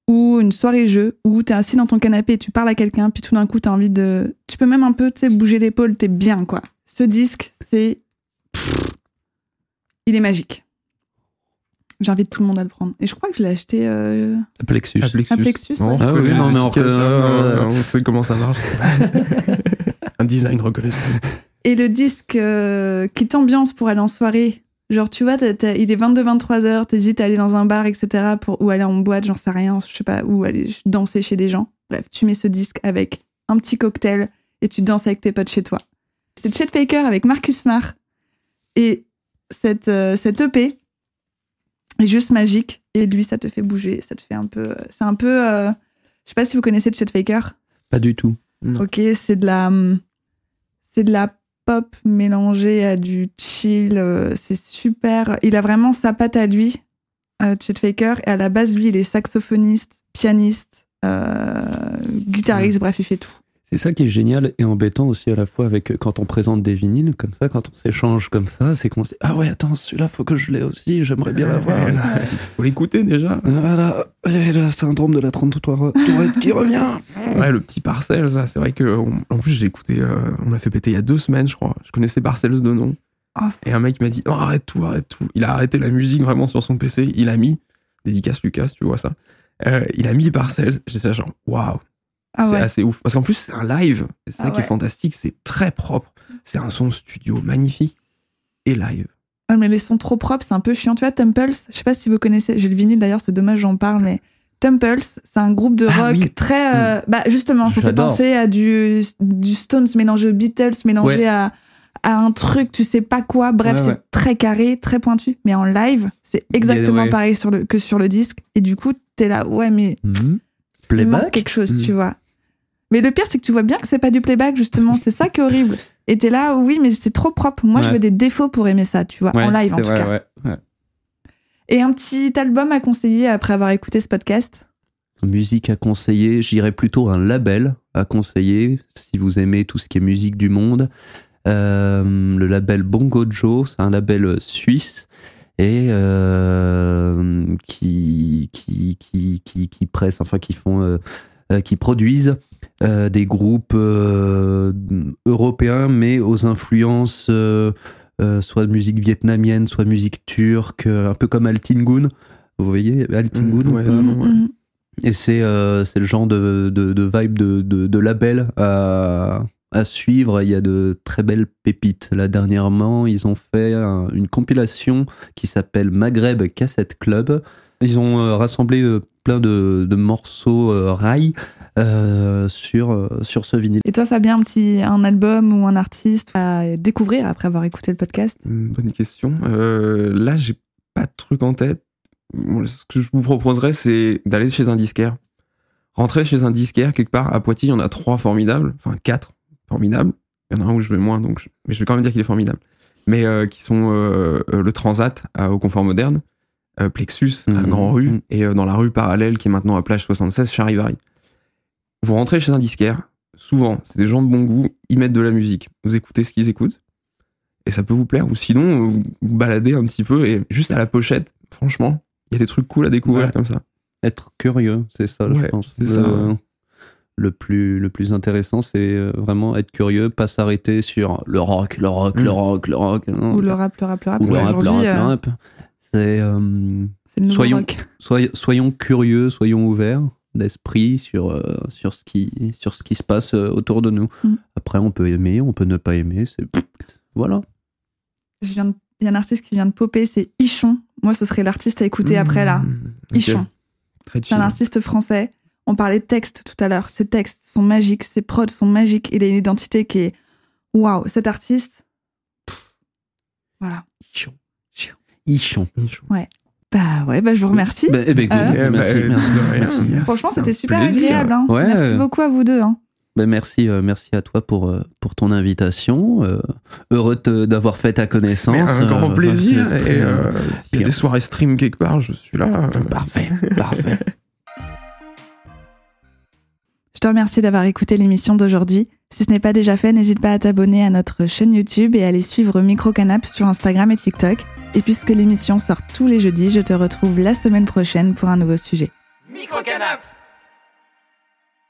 ou une soirée jeu où t'es assis dans ton canapé et tu parles à quelqu'un puis tout d'un coup t'as envie de tu peux même un peu tu sais bouger l'épaule t'es bien quoi ce disque c'est il est magique j'invite tout le monde à le prendre et je crois que je l'ai acheté euh, Plexus. À Plexus. À Plexus, ouais. Ah oui, non, mais on étiquettes, reconnaît- hein, on sait comment ça marche. Un design reconnaissable. et le disque euh, qui t'ambiance pour aller en soirée? Genre tu vois il est 22-23 heures t'hésites à aller dans un bar etc pour ou aller en boîte j'en sais rien je sais pas ou aller danser chez des gens bref tu mets ce disque avec un petit cocktail et tu danses avec tes potes chez toi c'est Chet Faker avec Marcus Marr et cette, euh, cette EP est juste magique et lui ça te fait bouger ça te fait un peu c'est un peu euh, je sais pas si vous connaissez Chet Faker Pas du tout. Ok, c'est de la, c'est de la pop mélangée à du chill. euh, C'est super. Il a vraiment sa patte à lui, euh, Chet Faker. Et à la base, lui, il est saxophoniste, pianiste, euh, guitariste. Bref, il fait tout. C'est ça qui est génial et embêtant aussi à la fois avec quand on présente des vinyles comme ça, quand on s'échange comme ça, c'est qu'on se dit ah ouais attends celui-là faut que je l'ai aussi, j'aimerais bien l'avoir. Faut l'écouter déjà. Voilà, et le syndrome de la 33 tourette qui revient. Ouais, le petit Parcells, ça, c'est vrai que on- en plus j'ai écouté, euh, on l'a fait péter il y a deux semaines, je crois. Je connaissais Parcells de nom. Oh. Et un mec m'a dit, non, arrête tout, arrête tout. Il a arrêté la musique vraiment sur son PC. Il a mis, dédicace Lucas, tu vois ça. Euh, il a mis Parcells. J'ai ça genre, waouh, Ah c'est ouais. assez ouf. Parce qu'en plus, c'est un live. C'est ça Ah qui est fantastique. C'est très propre. C'est un son studio magnifique et live. Ouais, mais les sons trop propres, c'est un peu chiant. Tu vois, Temples, je sais pas si vous connaissez. J'ai le vinyle d'ailleurs, c'est dommage, j'en parle, mais Temples, c'est un groupe de Ah rock oui. très. euh, bah, justement, ça fait penser à du, du Stones mélangé aux Beatles, mélangé Ouais. à, à un truc, tu sais pas quoi. Bref, c'est très carré, très pointu. Mais en live, c'est exactement pareil sur le, que sur le disque. Et du coup, t'es là, ouais, mais Mhm. il manque Playback quelque chose, Mm. tu vois. Mais le pire, c'est que tu vois bien que c'est pas du playback, justement. c'est ça qui est horrible. Et t'es là, oui, mais c'est trop propre. Moi, je Ouais. veux des défauts pour aimer ça, tu vois, en live en tout cas. Et un petit album à conseiller après avoir écouté ce podcast? Musique à conseiller, j'irais plutôt un label à conseiller si vous aimez tout ce qui est musique du monde. Euh, le label Bongo Joe, c'est un label suisse et euh, qui, qui, qui, qui, qui presse, enfin qui font, euh, euh, qui produisent euh, des groupes euh, européens mais aux influences euh, euh, soit de musique vietnamienne, soit de musique turque, euh, un peu comme Altingun. Vous voyez Altingun Mm, ou ouais, pas non, non, ouais. Mhm. et c'est euh, c'est le genre de, de, de vibe de, de, de label à, à suivre. Il y a de très belles pépites. Là, dernièrement, ils ont fait un- une compilation qui s'appelle Maghreb Cassette Club. Ils ont euh, rassemblé euh, plein de, de morceaux euh, rail euh, sur, euh, sur ce vinyle. Et toi, Fabien, un petit un album ou un artiste à découvrir après avoir écouté le podcast? Une Bonne question. Euh, là, j'ai pas de truc en tête. Ce que je vous proposerais, c'est d'aller chez un disquaire. Rentrer chez un disquaire, quelque part, à Poitiers, il y en a trois formidables. Enfin, quatre formidables. Il y en a un où je vais moins, donc je- mais je vais quand même dire qu'il est formidable. Mais euh, qui sont le Transat à- au Confort Moderne, euh, Plexus à Mhm. Grand Rue, Mhm. et euh, dans la rue parallèle qui est maintenant à Plage 76, Charivari. Vous rentrez chez un disquaire, souvent, c'est des gens de bon goût, ils mettent de la musique. Vous écoutez ce qu'ils écoutent, et ça peut vous plaire. Ou sinon, euh, vous vous baladez un petit peu, et juste à la pochette, franchement, il y a des trucs cool à découvrir Ouais. comme ça. Être curieux, c'est ça, je pense. c'est le, ça, le plus, le plus intéressant, c'est euh, vraiment être curieux, pas s'arrêter sur le rock, le rock, le Mm. rock, le rock. non. Ou le rap, le rap, le rap Ou le rap, le rap, le euh, rap. C'est euh, c'est le nouveau Soyons- rock. soy- soyons curieux, soyons ouverts d'esprit sur, euh, sur, ce qui, sur ce qui se passe euh, autour de nous. Mm. Après, on peut aimer, on peut ne pas aimer. Voilà. je viens de- il y a un artiste qui vient de popper, c'est Ichon. Moi, ce serait l'artiste à écouter après là. Mmh, ok. Ichon. C'est un artiste français. On parlait de texte tout à l'heure. Ses textes sont magiques, ses prods sont magiques. Il a une identité qui est waouh. Cet artiste, pff, voilà. Ichon. Ichon. Ichon. Bah ouais, bah je vous remercie. Bah, eh ben, écoute, Euh, Eh ben, merci, merci, rien, merci. merci. Franchement, c'était super plaisir. agréable. hein. Ouais. Merci beaucoup à vous deux. hein. Ben, merci, euh, merci à toi pour, euh, pour ton invitation. Euh, heureux d'avoir fait ta connaissance. Mais un grand Euh, plaisir. s'il y a des soirées stream quelque part, je suis là. Parfait, parfait. Je te remercie d'avoir écouté l'émission d'aujourd'hui. Si ce n'est pas déjà fait, n'hésite pas à t'abonner à notre chaîne YouTube et à aller suivre Microcanap sur Instagram et TikTok. Et puisque l'émission sort tous les jeudis, je te retrouve la semaine prochaine pour un nouveau sujet. Microcanap